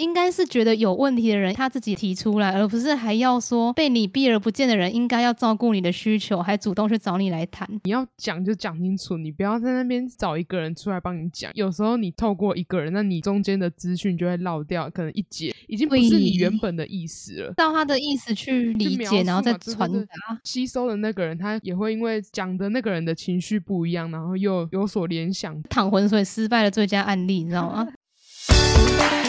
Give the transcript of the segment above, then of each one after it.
应该是觉得有问题的人他自己提出来，而不是还要说被你避而不见的人应该要照顾你的需求，还主动去找你来谈。你要讲就讲清楚，你不要在那边找一个人出来帮你讲。有时候你透过一个人，那你中间的资讯就会漏掉，可能一节已经不是你原本的意思了。照他的意思去理解，然后再传达。吸收的那个人，他也会因为讲的那个人的情绪不一样，然后又有所联想。淌浑水失败的最佳案例，你知道吗？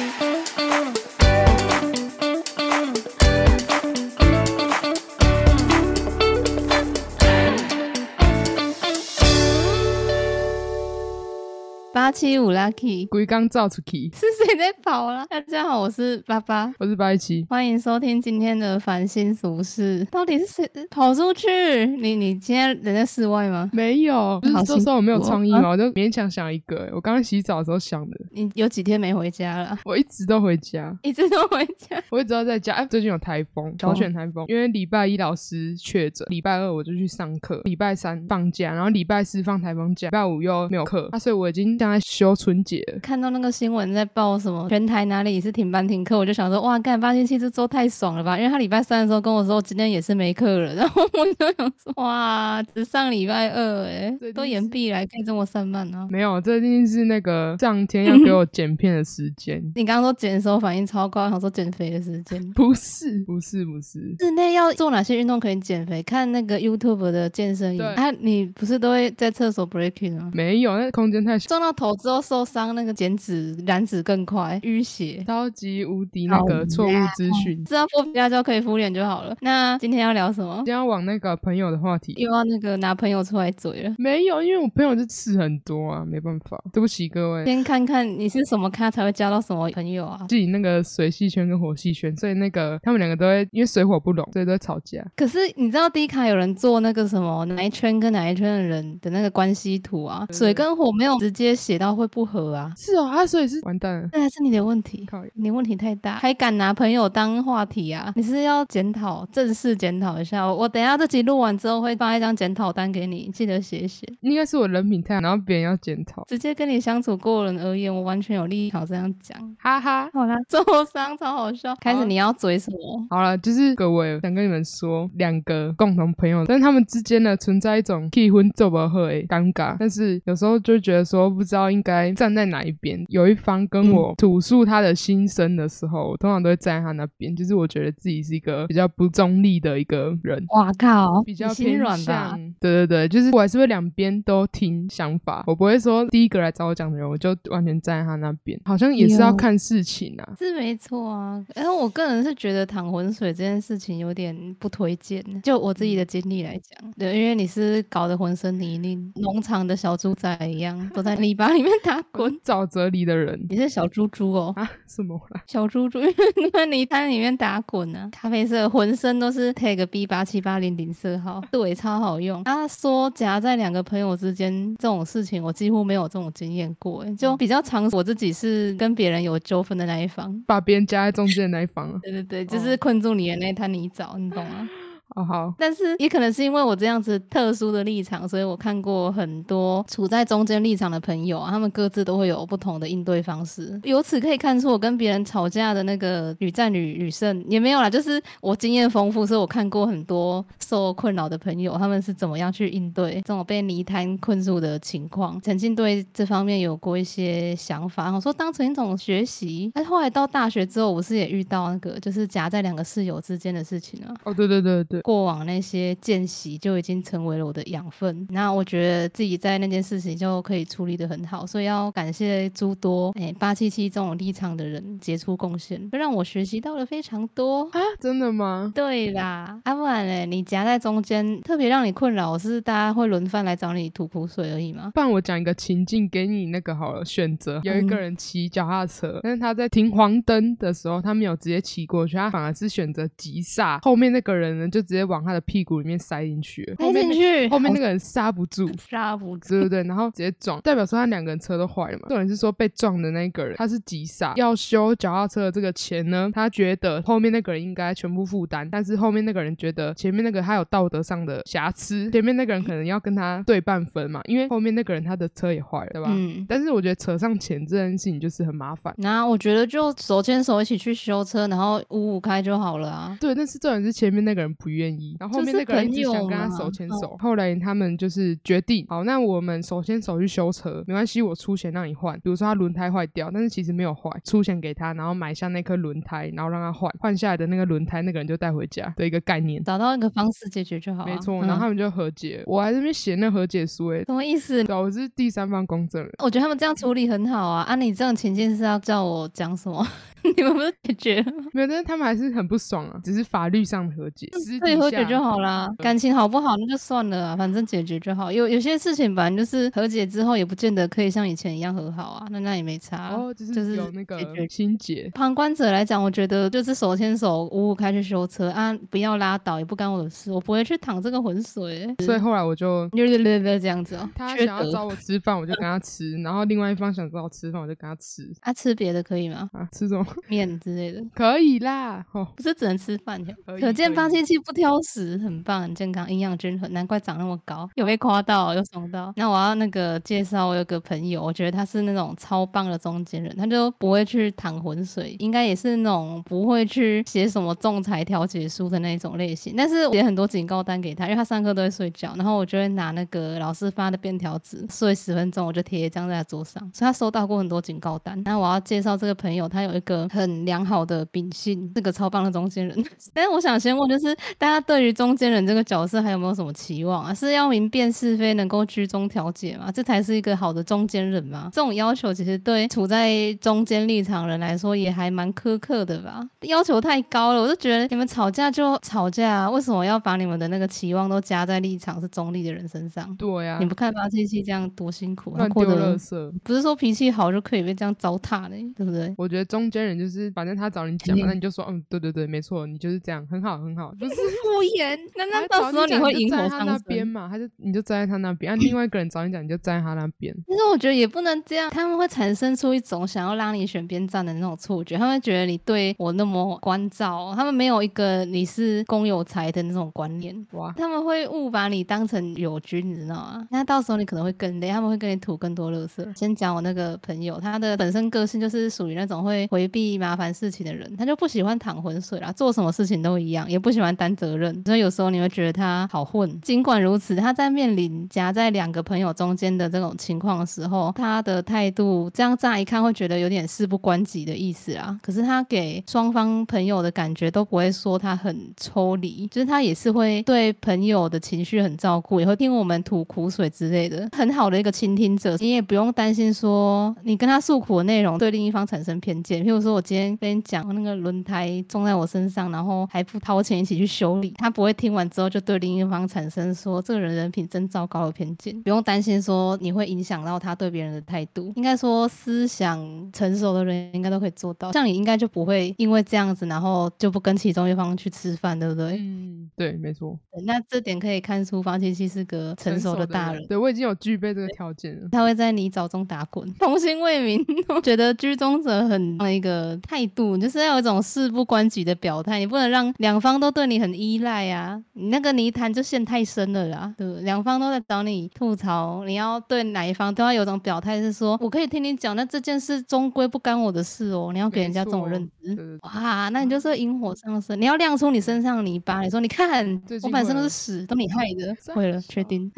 八七五 lucky，龟缸造出去，是谁在跑啦？大家好，我是八八，我是八一七，欢迎收听今天的烦心俗事。到底是谁跑出去？你你今天人在室外吗？没有，这时候我没有创意吗，我就勉强想一个。我刚刚洗澡的时候想的。你有几天没回家了？我一直都回家，一直都回家。我一直都在家。哎，最近有台风，小选台风。因为礼拜一老师确诊，礼拜二我就去上课，礼拜三放假，然后礼拜四放台风假，礼拜五又没有课。那所以我已经。在休春节，看到那个新闻在报什么全台哪里也是停班停课，我就想说哇，干八星期这周太爽了吧！因为他礼拜三的时候跟我说今天也是没课了，然后我就想说哇，只上礼拜二哎，都延毕来可以这么散漫呢？没有，这一定是那个上天要给我剪片的时间。你刚刚说剪的时候反应超高，想说减肥的时间？不是，不是，不是。室内要做哪些运动可以减肥？看那个 YouTube 的健身营，啊，你不是都会在厕所 breaking 吗？没有，那空间太小，撞到头之后受伤，那个减脂燃脂更快，淤血，超级无敌那个错误资讯，只要敷皮胶可以敷脸就好了。那今天要聊什么？今天要往那个朋友的话题，又要那个拿朋友出来嘴了？没有，因为我朋友就吃很多啊，没办法，对不起各位。先看看你是什么咖才会交到什么朋友啊？自己那个水系圈跟火系圈，所以那个他们两个都会因为水火不容，所以都会吵架。可是你知道低卡有人做那个什么哪一圈跟哪一圈的人的那个关系图啊？水跟火没有直接写到会不合啊？是哦，他所以是完蛋了，那还是你的问题，你问题太大，还敢拿朋友当话题啊？你是要检讨，正式检讨一下。我等下这集录完之后会发一张检讨单给你，记得写写。应该是我人品太好，然后别人要检讨。直接跟你相处过人而言，我完全有立场这样讲，哈哈。好啦，受伤超好笑。开始你要嘴什么？好了，就是各位想跟你们说，两个共同朋友，但是他们之间呢存在一种气婚做不好的尴尬，但是有时候就觉得说不知道应该站在哪一。边有一方跟我吐诉他的心声的时候，我通常都会站在他那边。就是我觉得自己是一个比较不中立的一个人。哇靠，比较偏软吧？对对对，就是我还是会两边都听想法，我不会说第一个来找我讲的人，我就完全站在他那边。好像也是要看事情啊，是没错啊。然后我个人是觉得淌浑水这件事情有点不推荐。就我自己的经历来讲，对，因为你是搞得浑身泥泞，农场的小猪仔一样，都在泥巴里面打滚。沼泽里的人，你是小猪猪哦啊？什么啦？小猪猪，因为在泥滩里面打滚呢。咖啡色，浑身都是 tag B 八七八零零色号，对，超好用。他说夹在两个朋友之间这种事情，我几乎没有这种经验过，就比较常我自己是跟别人有纠纷的那一方，把别人夹在中间的那一方。对对对，就是困住你的那滩泥沼，你懂吗？哦好，但是也可能是因为我这样子特殊的立场，所以我看过很多处在中间立场的朋友啊，他们各自都会有不同的应对方式。由此可以看出，我跟别人吵架的那个屡战屡屡胜也没有啦，就是我经验丰富，所以我看过很多受困扰的朋友，他们是怎么样去应对这种被泥潭困住的情况。曾经对这方面有过一些想法，我说当成一种学习。但后来到大学之后，我是也遇到那个就是夹在两个室友之间的事情啊。哦，对对对对。过往那些见习就已经成为了我的养分，那我觉得自己在那件事情就可以处理的很好，所以要感谢诸多哎八七七这种立场的人杰出贡献，就让我学习到了非常多啊！真的吗？对啦，啊不然嘞，你夹在中间特别让你困扰，是大家会轮番来找你吐苦水而已吗？不然我讲一个情境给你那个好了选择，有一个人骑脚踏车，但是他在停黄灯的时候，他没有直接骑过去，他反而是选择急刹，后面那个人呢就接往他的屁股里面塞进去了，后面那进去，后面那个人刹不住。刹不住。对对对，然后直接撞，代表说他两个人车都坏了嘛。重点是说被撞的那个人他是急刹，要修脚踏车的这个钱呢，他觉得后面那个人应该全部负担，但是后面那个人觉得前面那个他有道德上的瑕疵，前面那个人可能要跟他对半分嘛，因为后面那个人他的车也坏了，对吧？嗯，但是我觉得扯上钱这件事情就是很麻烦。那我觉得就手牵手一起去修车，然后五五开就好了啊。对，但是重点是前面那个人不愿意，然后后面那个人一直想跟他手牵手。后来他们就是决定，好，那我们手牵手去修车，没关系，我出钱让你换。比如说他轮胎坏掉，但是其实没有坏，出钱给他，然后买下那颗轮胎，然后让他换，换下来的那个轮胎，那个人就带回家的一个概念。找到一个方式解决就好、啊。没错，嗯然后他们就和解。我还在那边写那和解书，诶，什么意思？对啊，我是第三方公证人。我觉得他们这样处理很好啊。啊，你这种情境是要叫我讲什么？你们不是解决了吗？没有，但是他们还是很不爽啊，只是法律上的和解，私底自己和解就好啦。感情好不好那就算了啊，反正解决就好。有有些事情反正就是和解之后也不见得可以像以前一样和好啊，那那也没差啊。哦，就是是有那个解决心结。旁观者来讲，我觉得就是手牵手五五开去修车啊，不要拉倒，也不干我的事，我不会去淌这个浑水。所以后来我就略略略略，这样子哦、他想要找我吃饭，我就跟他吃；然后另外一方想找我吃饭，我就跟他吃。啊，吃别的可以吗？啊，吃什么？面之类的，可以啦。哦，不是只能吃饭的。可见可以八七七不挑食，很棒，很健康，营养均衡，难怪长那么高。有被夸到，有爽到。那我要那个介绍，我有个朋友，我觉得他是那种超棒的中间人，他就不会去淌浑水，应该也是那种不会去写什么仲裁调解书的那种类型。但是写很多警告单给他，因为他上课都会睡觉，然后我就会拿那个老师发的便条纸睡十分钟，我就贴一张在他桌上，所以他收到过很多警告单。那我要介绍这个朋友，他有一个很良好的秉性，是个超棒的中间人。但是我想先问，就是大家对于中间人这个角色还有没有什么期望啊？是要明辨是非，能够居中调解吗？这才是一个好的中间人吗？这种要求其实对处在中间立场人来说也还蛮苛刻的吧？要求太高了，我就觉得你们吵架就吵架啊，为什么要把你们的那个期望都加在立场是中立的人身上？对呀、你不看八七七这样多辛苦，他乱丢过得垃圾。不是说脾气好就可以被这样糟蹋的，对不对？我觉得中间人就是，反正他找你讲那你就说，嗯，对对对，没错，你就是这样，很好很好，就是。敷衍，那 那到时候你会引火讲就站在他那。边嘛，他就你就站在他那边，啊，另外一个人找你讲，你就站在他那边。其实我觉得也不能这样，他们会产生出一种想要让你选边站的那种错觉，他们会觉得你对我那么关照，他们没有一个你是公有财的那种观念，哇，他们会误把你当成友军，你知道吗？那到时候你可能会更累，他们会跟你吐更多垃圾。先讲我那个朋友，他的本身个性就是属于那种会回避麻烦事情的人，他就不喜欢淌浑水啦，做什么事情都一样，也不喜欢担责任，所以有时候你会觉得他好混。尽管如此，他在面临夹在两个朋友中间的这种情况的时候，他的态度这样乍一看会觉得有点事不关己的意思啊。可是他给双方朋友的感觉都不会说他很抽离，就是他也是会对朋友的情绪很照顾，也会听我们吐苦水之类的，很好的一个倾听者。你也不用担心说你跟他诉苦的内容对另一方产生偏见。譬如说我今天跟你讲那个轮胎撞在我身上，然后还不掏钱一起去修理，他不会听完之后就对另一方产生说这个人人品真糟糕的偏见。不用担心说你会影响到他对别人的态度。应该说思想成熟的人应该都可以做到，像你应该就不会因为这样子，然后就不跟其中一方去吃饭，对不对？嗯，对，没错，那这点可以看出方琪琪是个成熟的大人。对我已经有具备这个条件了。他会在泥沼中打滚，童心未泯。我觉得居中者很那一个态度，就是要有一种事不关己的表态，你不能让两方都对你很依赖啊。你那个泥潭就陷太深了啦，对不对？两方都在找你吐槽，你要对哪一方都要有种表态，是说我可以听你讲，那这件事终归不干我的事哦。你要给人家这种认知。哇，那你就是引火上身，你要亮出你身上的泥巴，你说你看我本身都是屎，都你害的，真会了，确定。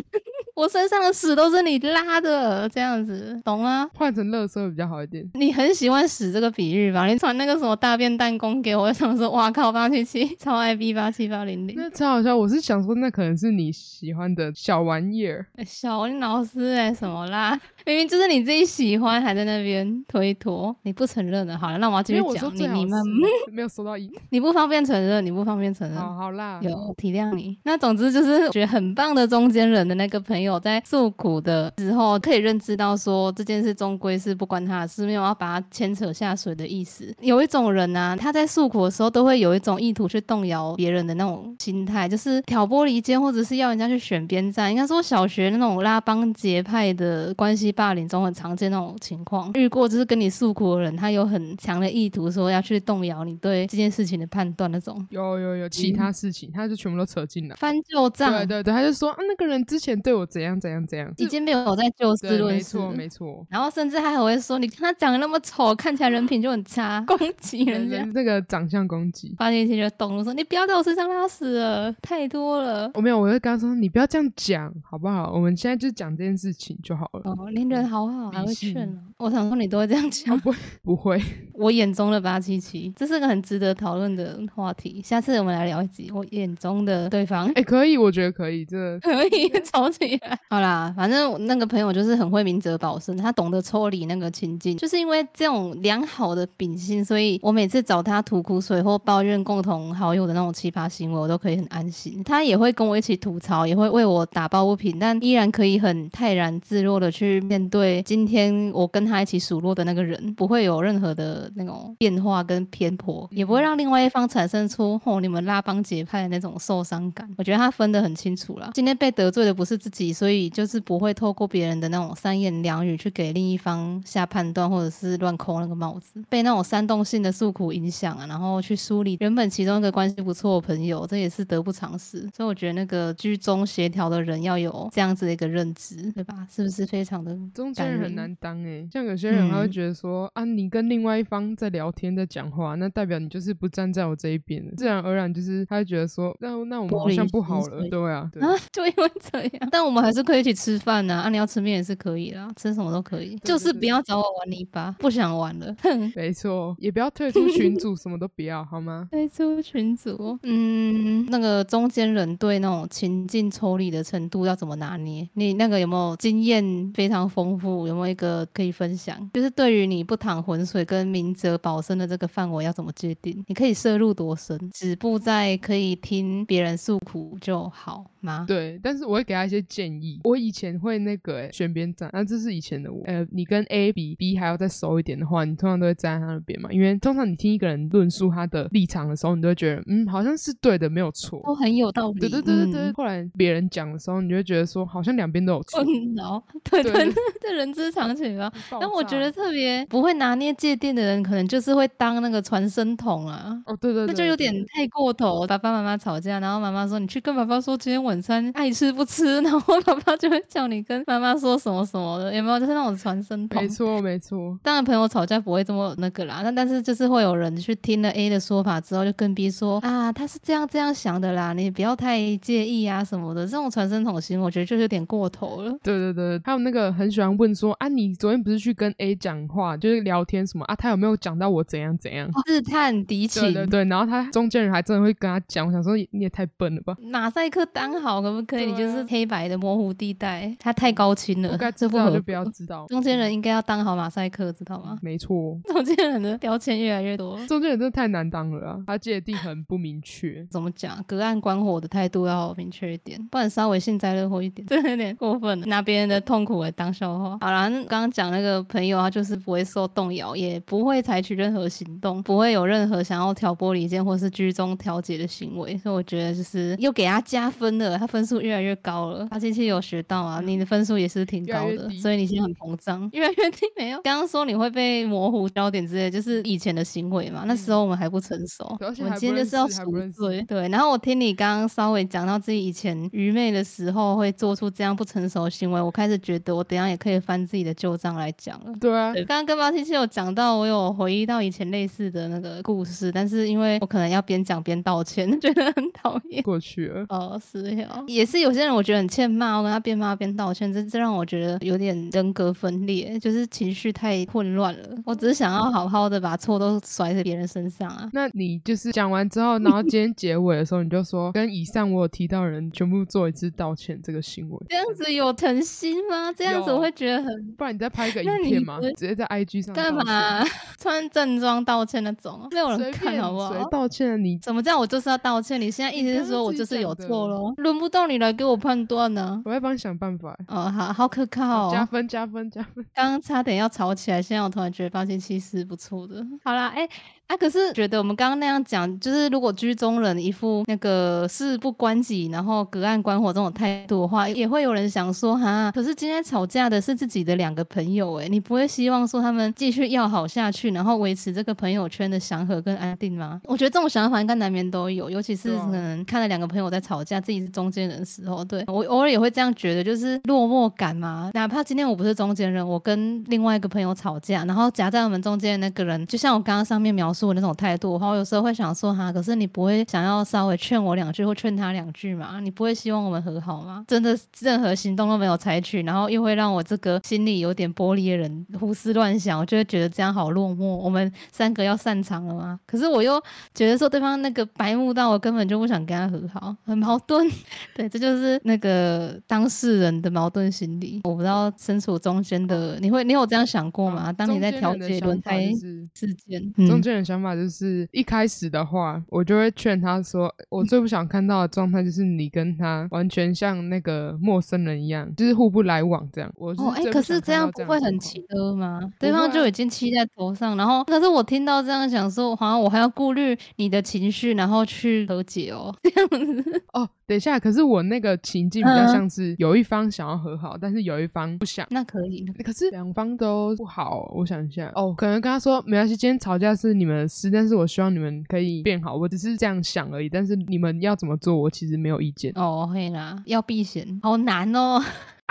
我身上的屎都是你拉的，这样子，懂吗？换成乐色比较好一点。你很喜欢屎这个比喻吧？你传那个什么大便弹弓给我，我想说，哇靠，八七七超爱 B 八七八零零。那超好笑，我是想说，那可能是你喜欢的小玩意儿。小林老师哎、什么啦？明明就是你自己喜欢，还在那边推脱，你不承认了。好了，那我要继续讲，你你们 没有收到一，你不方便承认，你不方便承认。好好啦，有体谅你。那总之就是觉得很棒的中间人的那个朋友，在诉苦的时候，可以认知到说这件事终归是不关他的事，没有要把他牵扯下水的意思。有一种人呢、他在诉苦的时候，都会有一种意图去动摇别人的那种心态，就是挑拨离间，或者是要人家去选边站。应该说小学那种拉帮结派的关系霸凌中很常见那种情况。遇过就是跟你诉苦的人，他有很强的意图，说要去动摇你对这件事情的判断那种。有有有其他事情，他就全部都扯进来。翻旧账，对对对，他就说啊，那个人之前对我怎样怎样怎样，已经没有在就事对，论事。没错没错。然后甚至他还会说，你看他长得那么丑，看起来人品就很差，攻击人家。那个长相攻击，发现一就动了说：“你不要在我身上拉屎了，太多了。我没有，我就跟他说，你不要这样讲，好不好？我们现在就讲这件事情就好”了。哦，你人好好，还会劝哦。我想说你都会这样讲，不 不会，我眼中的八七七，这是个很值得讨论的话题。下次我们来聊一集我眼中的对方。哎、可以，我觉得可以，这 可以吵起来。好啦，反正我那个朋友就是很会明哲保身，他懂得抽离那个情境，就是因为这种良好的秉性，所以我每次找他吐苦水或抱怨共同好友的那种奇葩行为，我都可以很安心。他也会跟我一起吐槽，也会为我打抱不平，但依然可以很泰然自若的去面面对今天我跟他一起数落的那个人，不会有任何的那种变化跟偏颇，也不会让另外一方产生出哦你们拉帮结派的那种受伤感。我觉得他分得很清楚啦。今天被得罪的不是自己，所以就是不会透过别人的那种三言两语去给另一方下判断，或者是乱扣那个帽子，被那种煽动性的诉苦影响啊，然后去梳理原本其中一个关系不错的朋友，这也是得不偿失。所以我觉得那个居中协调的人要有这样子的一个认知，对吧？是不是非常的中间人很难当哎、像有些人他会嗯。觉得说、啊，你跟另外一方在聊天在讲话，那代表你就是不站在我这一边，自然而然就是他会觉得说，那那我们好像不好了，对啊，对啊，就因为这样，但我们还是可以一起吃饭呐、啊。你要吃面也是可以啦，吃什么都可以，对就是不要找我玩泥巴，不想玩了。哼，没错，也不要退出群组，什么都不要，好吗？退出群组，嗯，那个中间人对那种情境抽离的程度要怎么拿捏？你那个有没有经验非常丰富？有没有一个可以分享？就是对于你不淌浑水跟明哲保身的这个范围要怎么界定？你可以涉入多深？止步在可以听别人诉苦就好吗？对，但是我会给他一些建议。我以前会那个、欸、选边站，那、这是以前的我。呃，你跟 A 比 B 还要再熟一点的话，你通常都会站在他那边嘛，因为通常你听一个人论述他的立场的时候，你都会觉得，嗯，好像是对的，没有错。都很有道理。对对对对对，嗯后来别人讲的时候，你就会觉得说，好像两边都有错。困扰，对对对对，这人之常情吧。爆但我觉得特别不会拿捏界定的人，可能就是会当那个传声筒啊。哦，对对对，那就有点太过头。爸爸妈妈吵架，然后妈妈说你去跟爸爸说今天晚餐爱吃不吃，然后爸爸就会叫你跟妈妈说什么什么的，有没有？就是那种传声筒没。错没错。当然，朋友吵架不会这么那个啦，但但是就是会有人去听了 A 的说法之后，就跟 B 说啊，他是这样这样想的啦，你不要太介意啊什么的。这种传声筒行为，我觉得就有点过头了。对对对，还有那个很喜欢问说啊，你昨天不是去跟 A 讲话，就是聊天什么啊？他有没有讲到我怎样怎样？试探敌情，对对对，然后他中间人还真的会跟他讲，我想说你也太笨了吧，马赛克当好可不可以？你就是黑白的模糊地带，他太高清了，该这不好就不要知道。中间人应该要当好马赛克，知道吗？没错，中间人的标签越来越多。中间人真的太难当了啊，他界定很不明确。怎么讲？隔岸观火的态度要明确一点，不然稍微幸灾乐祸一点，真的有点过分了，拿别人的痛苦来当笑话。好啦，刚刚讲那个朋友，他就是不会受动摇，也不会采取任何行动，不会有任何想要挑拨离间或是居中调解的行为，所以我觉得就是又给他加分了，他分数越来越高了。他近期有学到啊，你的分数也是挺高的，越越所以你现在很膨胀，越来越低没有？刚刚说你会被模糊焦点之类，就是以前的行为嘛，那时候我们还不成熟，我今天就是要赎罪。对，然后我听你刚刚稍微讲到自己以前愚昧的时候会做出这样不成熟的行为，我开始觉得我等一下也可以翻自己的旧账来讲了。对啊，刚刚跟八七七有讲到，我有回忆到以前类似的那个故事，但是因为我可能要边讲边道歉，觉得很讨厌。过去了。哦，是哦，也是有些人我觉得很欠骂，我跟他边骂边道歉，这这让我觉得有点人格分裂，就是情绪太混乱了。我只是想要好好的把错都甩在别人身上啊。那你就是讲完之后，然后今天结尾的时候，你就说跟以上我有提到的人全部做一次道歉这个行为。这样子有诚心吗？这样子有我会觉得很不然你再拍一个影片嘛不会，直接在 IG 上干？嘛 穿正装道歉那种，没有人看好不好？道歉了你？怎么这样？我就是要道歉。你现在意思是说我就是有错咯？轮不到你来给我判断呢、我会帮你想办法。哦，好好可靠、哦。加分加分加分！刚刚差点要吵起来，现在我突然觉得八七七是不错的。好啦，哎、啊，可是觉得我们刚刚那样讲，就是如果居中人一副那个事不关己，然后隔岸观火这种态度的话，也会有人想说，哈，可是今天吵架的是自己的两个朋友、哎，你不会希望说他们继续要好下去，然后维持这个朋友圈的祥和跟安定吗？我觉得这种想法应该难免都有，尤其是可能看了两个朋友在吵架，自己是中间人的时候，对我偶尔也会这样觉得，就是落寞感嘛。哪怕今天我不是中间人，我跟另外一个朋友吵架，然后夹在我们中间的那个人，就像我刚刚上面描述的那种态度的话，我有时候会想说，哈，可是你不会想要稍微劝我两句或劝他两句嘛？你不会希望我们和好吗？真的任何行动都没有采取，然后又会让我这个心里有点玻璃的人胡思乱想，我就会觉得这样好落寞。我们三个要散场了吗？可是我又觉得说对方那个白目到我根本就不想跟他和好，很矛盾。对，这就是那个当事人的矛盾心理。我不知道身处中间的你会，你有这样想过吗？当你在调解轮胎就是事件，中嗯，间人想法就是一开始的话，我就会劝他说，我最不想看到的状态就是你跟他完全像那个陌生人一样，就是互不来往这样。我哦，哎、哎、可是这样不会很奇气的吗？对方啊就已经气在头上，然后可是我听到这样想说，好像我还要顾虑你的情绪，然后去和解哦，这样子。哦。等一下，可是我那个情境比较嗯像是有一方想要和好，但是有一方不想。那可以，可是两方都不好，我想一下哦，可能跟他说没关系，今天吵架是你们的事，但是我希望你们可以变好，我只是这样想而已。但是你们要怎么做，我其实没有意见哦，可以啦，要避嫌，好难哦。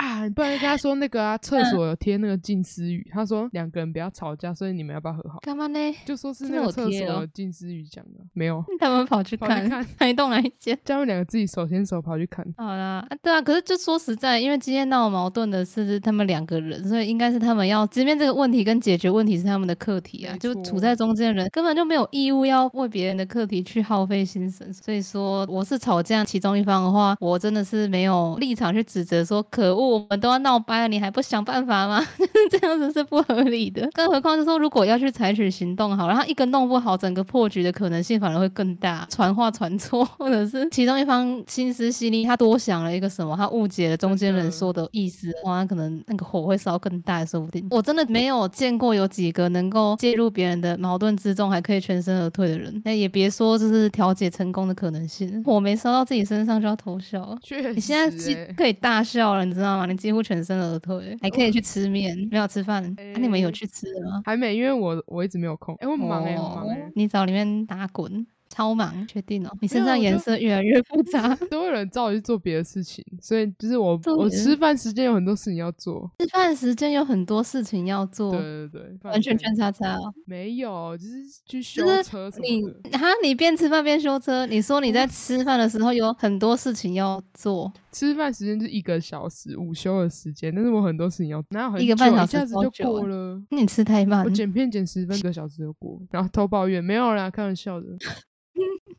啊。不然跟他说那个啊，厕所有贴那个近思语，他说两个人不要吵架，所以你们要不要和好？干嘛呢？就说是那个厕所有近思语讲的，没有，他们跑去看看哪一栋哪一间？他们两个自己手牵手跑去看。好啦，啊对啊，可是就说实在，因为今天闹矛盾的是他们两个人，所以应该是他们要直面这个问题跟解决问题是他们的课题啊。就处在中间的人根本就没有义务要为别人的课题去耗费心神。所以说，我是吵架其中一方的话，我真的是没有立场去指责说可恶，我们都要闹掰了，你还不想办法吗？这样子是不合理的。更何况是说，如果要去采取行动好，然后一个弄不好，整个破局的可能性反而会更大，传话传错，或者是其中一方心思细腻，他多想了一个什么，他误解了中间人说的意思，哇，可能那个火会烧更大，说不定。我真的没有见过有几个能够介入别人的矛盾之中，还可以全身而退的人。那也别说就是调解成功的可能性，火没烧到自己身上就要偷笑了。确实、你现在可以大笑了，你知道吗？你几乎全身而退，还可以去吃面，没有吃饭。那、你们有去吃了吗？还没，因为我我一直没有空。哎、我很忙哎、很忙哎、哦你找里面打滚，超忙，确定哦？你身上颜色越来越复杂，都有人叫我去做别的事情，所以就是我我吃饭时间有很多事情要做。吃饭时间有很多事情要做对，对对，完全圈叉叉哦。没有，就是去修就是车什你么的。哈，你边吃饭边修车，你说你在吃饭的时候有很多事情要做，吃饭时间是一个小时，午休的时间，但是我很多事情要，哪有很一个半小时一下子就过了。那你吃太慢我。剪片剪十分 一个小时就过，然后偷抱怨没有啦，开玩笑的。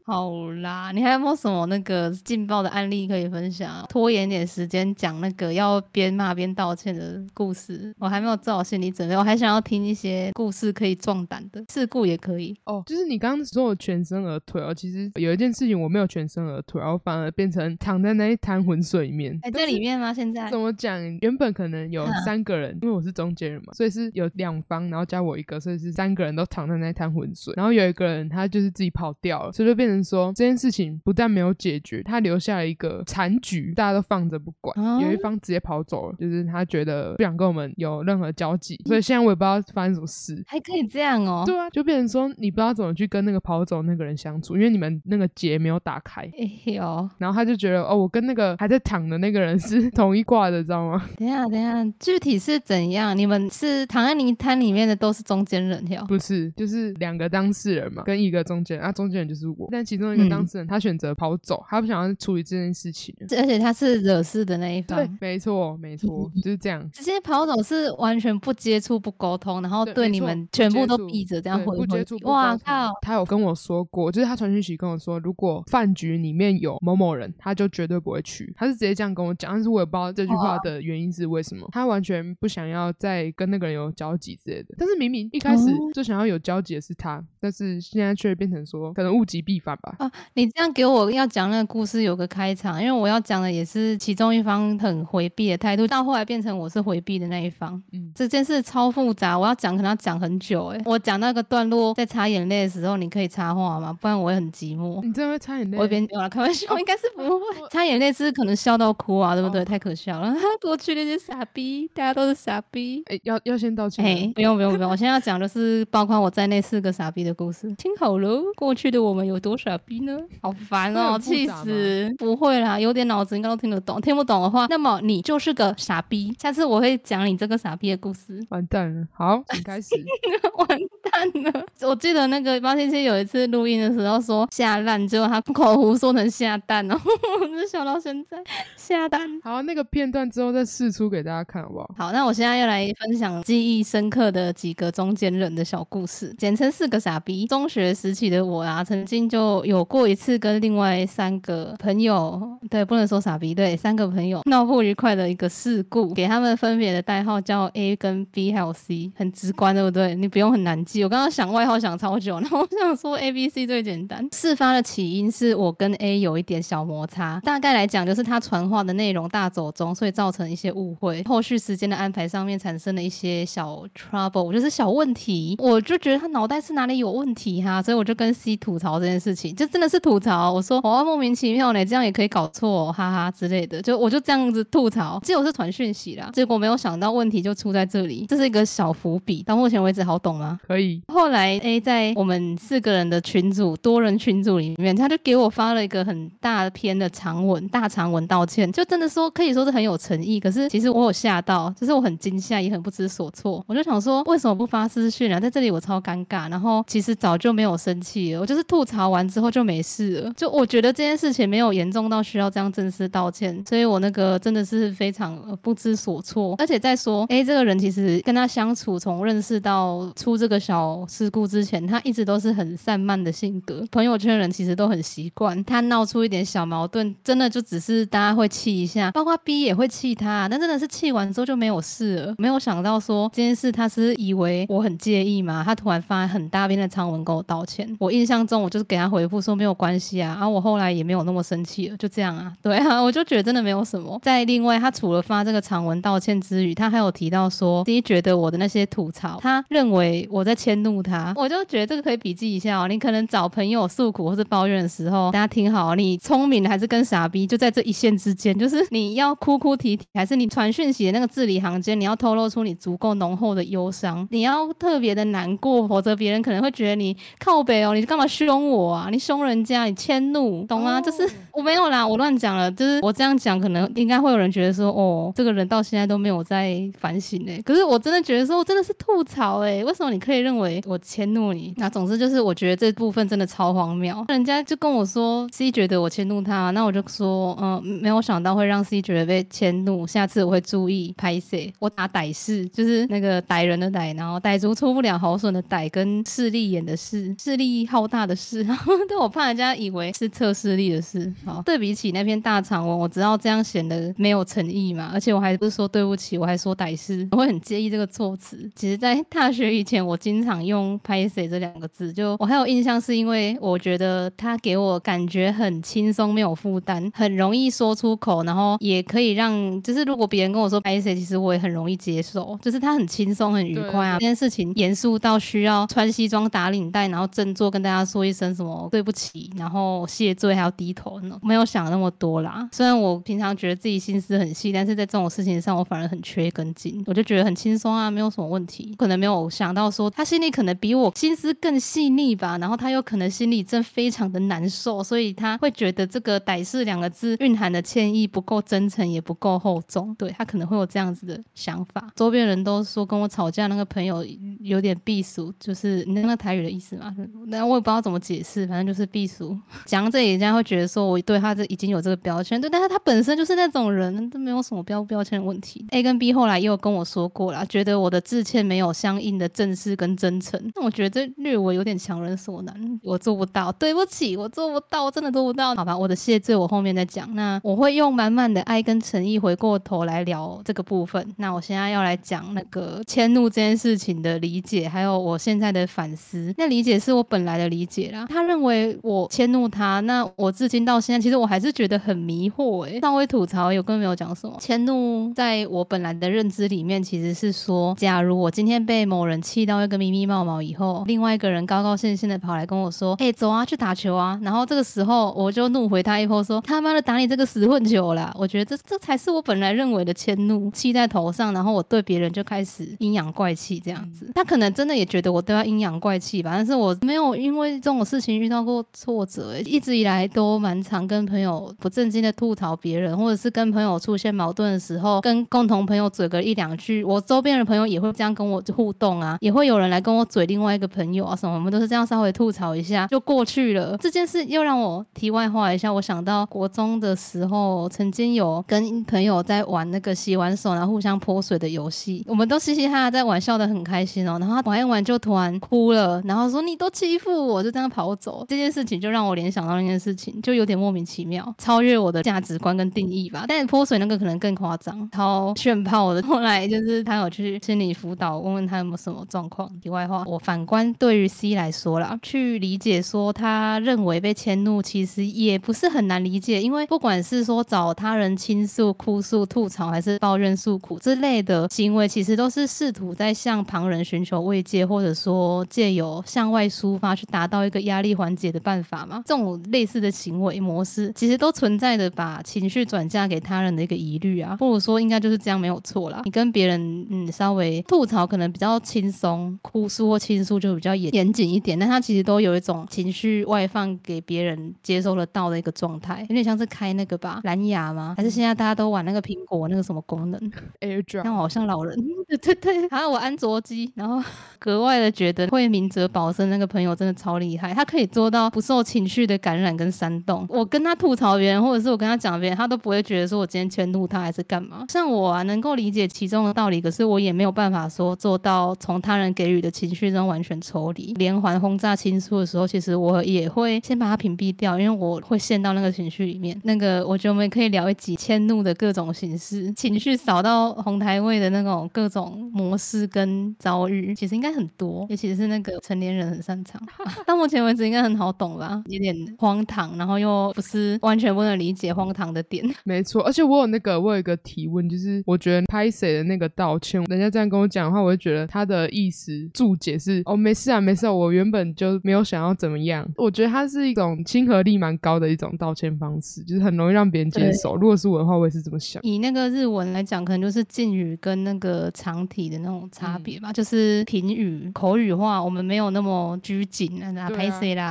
好啦，你还有没有什么那个劲爆的案例可以分享啊？拖延点时间讲那个要边骂边道歉的故事，我还没有做好心理准备，我还想要听一些故事可以壮胆的，事故也可以。哦，就是你刚刚说我全身而退哦，其实有一件事情我没有全身而退，然后反而变成躺在那一滩浑水里面。还在里面吗？现在 怎么讲？原本可能有嗯三个人，因为我是中间人嘛，所以是有两方，然后加我一个，所以是三个人都躺在那一滩浑水。然后有一个人他就是自己跑掉了，所以就变成说这件事情不但没有解决，他留下了一个残局，大家都放着不管。哦有一方直接跑走了，就是他觉得不想跟我们有任何交集，所以现在我也不知道发生什么事。还可以这样哦、对啊，就变成说你不知道怎么去跟那个跑走那个人相处，因为你们那个结没有打开。哎呦，然后他就觉得哦，我跟那个还在躺的那个人是 同一挂的，知道吗？等一下等一下，具体是怎样？你们是躺在泥滩里面的都是中间人哟？不是，就是两个当事人嘛，跟一个中间人，啊，中间人就是我。但但其中一个嗯当事人他选择跑走，他不想要处理这件事情而且他是惹事的那一方对。，没错，没错，就是这样。直接跑走是完全不接触、不沟通，然后对你们全部都闭着，这样回回不接触，不哇靠！他有跟我说过，就是他传讯息跟我说，如果饭局里面有某某人，他就绝对不会去。他是直接这样跟我讲，但是我也不知道这句话的原因是为什么。他完全不想要再跟那个人有交集之类的。但是明明一开始哦就想要有交集的是他，但是现在却变成说，可能物极必啊，你这样给我要讲那个故事有个开场，因为我要讲的也是其中一方很回避的态度，到后来变成我是回避的那一方。嗯这件事超复杂，我要讲可能要讲很久诶、我讲那个段落在擦眼泪的时候，你可以插话吗？不然我会很寂寞。你真的会擦眼泪我一边有了开玩笑，应该是不会。擦眼泪是可能笑到哭啊，对不对？哦太可笑了，过去那些傻逼，大家都是傻逼。哎、要要先道歉哎、吗。不用不用不用，我现在要讲的是包括我在内四个傻逼的故事。听好了，过去的我们有多傻逼呢？好烦哦，气死！不会啦，有点脑子应该都听得懂。听不懂的话，那么你就是个傻逼。下次我会讲你这个傻逼的故事。完蛋了，好，请开始。完蛋了！我记得那个八七七有一次录音的时候说下烂，结果他口胡说成下蛋哦，我就笑到现在。下蛋。好，那个片段之后再试出给大家看，好不好？好，那我现在要来分享记忆深刻的几个中间人的小故事，简称四个傻逼。中学时期的我啊，曾经就有过一次跟另外三个朋友，对，不能说傻逼，对，三个朋友闹不愉快的一个事故，给他们分别的代号叫 A 跟 B 还有 C，很直观，对不对？你不用很难记。我刚刚想外号想超久，然 后我想说 A、B、C 最简单。事发的起因是我跟 A 有一点小摩擦，大概来讲就是他传话的内容大走中，所以造成一些误会。后续时间的安排上面产生了一些小 trouble，就是小问题。我就觉得他脑袋是哪里有问题哈、所以我就跟 C 吐槽这件事情，就真的是吐槽。我说哦、莫名其妙呢，这样也可以搞错、哦，哈哈之类的。就我就这样子吐槽，结果是传讯息啦，结果没有想到问题就出在这里，这是一个小伏笔。到目前为止好懂吗？可以，后来 A 在我们四个人的群组、多人群组里面，他就给我发了一个很大篇的长文，大长文道歉，就真的说可以说是很有诚意。可是其实我有吓到，就是我很惊吓，也很不知所措。我就想说，为什么不发私讯啊？在这里我超尴尬。然后其实早就没有生气了，我就是吐槽完之后就没事了。就我觉得这件事情没有严重到需要这样正式道歉，所以我那个真的是非常不知所措。而且再说，哎，这个人其实跟他相处，从认识到出这个小事故之前，他一直都是很散漫的性格。朋友圈人其实都很习惯他闹出一点小矛盾，真的就只是大家会气一下，包括 B 也会气他，但真的是气完之后就没有事了。没有想到说这件事，他是以为我很介意嘛，他突然发很大篇的长文跟我道歉。我印象中，我就是给他回复说没有关系啊，然、后我后来也没有那么生气了，就这样啊，对啊，我就觉得真的没有什么。再另外，他除了发这个长文道歉之余，他还有提到说，第一觉得我的那些吐槽，他认为我在迁怒他，我就觉得这个可以笔记一下哦。你可能找朋友诉苦或是抱怨的时候，大家听好，你聪明还是跟傻逼，就在这一线之间，就是你要哭哭啼啼，还是你传讯息的那个字里行间，你要透露出你足够浓厚的忧伤，你要特别的难过，否则别人可能会觉得你靠北哦，你干嘛凶我啊？你凶人家，你迁怒，懂吗？哦就是我没有啦，我乱讲了，就是我这样讲，可能应该会有人觉得说，哦，这个人到现在都没有在反省哎、可是我真的觉得说，我真的是吐槽哎、为什么你可以认为我迁怒你？那总之就是，我觉得这部分真的超荒谬。人家就跟我说，C 觉得我迁怒他，那我就说，嗯，没有想到会让 C 觉得被迁怒，下次我会注意拍谁。我打歹势，就是那个歹人的歹，然后歹族出不了好损的歹，跟势利眼的势，势力浩大的势，然后 但我怕人家以为是测试力的事。好，对比起那篇大长文，我知道这样显得没有诚意嘛，而且我还不是说对不起，我还说歹势，我会很介意这个措辞。其实，在大学以前，我经常用拍谁这两个字，就我还有印象，是因为我觉得他给我感觉很轻松，没有负担，很容易说出口，然后也可以让，就是如果别人跟我说拍谁，其实我也很容易接受，就是他很轻松、很愉快啊。这件事情严肃到需要穿西装打领带，然后振作跟大家说一声什么对不起，然后谢罪还要低头呢，没有想那么多啦。虽然我平常觉得自己心思很细，但是在这种事情上，我反而很缺一根筋，我就觉得很轻松啊，没有什么问题。可能没有想到说他心里可能比我心思更细腻吧，然后他又可能心里真非常的难受，所以他会觉得这个“歹势”两个字蕴含的歉意不够真诚，也不够厚重，对他可能会有这样子的想法。周边人都说跟我吵架那个朋友有点避俗，就是你那个台语的意思嘛，那我也不知道怎么解释，反反正就是避暑。讲这里，人家会觉得说我对他这已经有这个标签，对，但是他本身就是那种人，都没有什么标标签的问题。A 跟 B 后来也有跟我说过啦，觉得我的致歉没有相应的正式跟真诚。那我觉得这略微有点强人所难，我做不到，对不起，我做不到，我真的做不到。好吧，我的谢罪我后面再讲。那我会用满满的爱跟诚意回过头来聊这个部分。那我现在要来讲那个迁怒这件事情的理解，还有我现在的反思。那理解是我本来的理解啦。他认为我迁怒他，那我至今到现在，其实我还是觉得很迷惑。哎，稍微吐槽有跟没有讲什么？迁怒在我本来的认知里面，其实是说，假如我今天被某人气到一个咪咪冒毛以后，另外一个人高高兴兴的跑来跟我说：“哎，走啊，去打球啊！”然后这个时候我就怒回他一波说：“他妈的，打你这个死混球啦！”我觉得这这才是我本来认为的迁怒，气在头上，然后我对别人就开始阴阳怪气这样子。他可能真的也觉得我对他阴阳怪气吧，但是我没有因为这种事情遇到过挫折，一直以来都蛮常跟朋友不正经的吐槽别人，或者是跟朋友出现矛盾的时候，跟共同朋友嘴个一两句，我周边的朋友也会这样跟我互动啊，也会有人来跟我嘴另外一个朋友啊什么，我们都是这样稍微吐槽一下就过去了。这件事又让我题外话一下，我想到国中的时候，曾经有跟朋友在玩那个洗完手然后互相泼水的游戏，我们都嘻嘻哈哈在玩，笑得很开心哦。然后玩一玩就突然哭了，然后说你都欺负我，就这样跑走。这件事情就让我联想到那件事情，就有点莫名其妙，超越我的价值观跟定义吧。但是泼水那个可能更夸张，超炫炮的。后来就是他有去心理辅导，问问他有没有什么状况。题外话，我反观对于 C 来说啦，去理解说他认为被迁怒，其实也不是很难理解，因为不管是说找他人倾诉、哭诉、吐槽，还是抱怨诉苦之类的行为，其实都是试图在向旁人寻求慰藉，或者说借由向外抒发去达到一个压力缓解的办法嘛。这种类似的行为模式，其实都存在着把情绪转嫁给他人的一个疑虑啊。不如说，应该就是这样没有错啦。你跟别人嗯稍微吐槽，可能比较轻松；哭诉或倾诉就比较严严谨一点。但他其实都有一种情绪外放给别人接收得到的一个状态，有点像是开那个吧蓝牙吗？还是现在大家都玩那个苹果那个什么功能？AirDrop？像好像老人，对 对对，还有我安卓机，然后格外的觉得会明哲保身那个朋友真的超厉害，他可以做到不受情绪的感染跟煽动。我跟他吐槽别人，或者是我跟他讲别人，他都不会觉得说我今天迁怒他还是干嘛。像我啊，能够理解其中的道理，可是我也没有办法说做到从他人给予的情绪中完全抽离。连环轰炸倾诉的时候，其实我也会先把它屏蔽掉，因为我会陷到那个情绪里面。那个我觉得我们可以聊一集迁怒的各种形式，情绪扫到红台位的那种各种模式跟遭遇，其实应该很多，尤其是那个成年人很擅长。到目前为止应该很好懂吧？有点荒唐，然后又不是完全不能理解荒唐的点。没错，而且我有那个，我有一个提问，就是我觉得拍谁的那个道歉，人家这样跟我讲的话，我就觉得他的意思注解是哦，没事啊，没事，我原本就没有想要怎么样。我觉得它是一种亲和力蛮高的一种道歉方式，就是很容易让别人接受。如果是我的话，我也是这么想。以那个日文来讲，可能就是敬语跟那个长体的那种差别吧，就是平语口语化，我们没有那么拘谨啊，拍谁啦？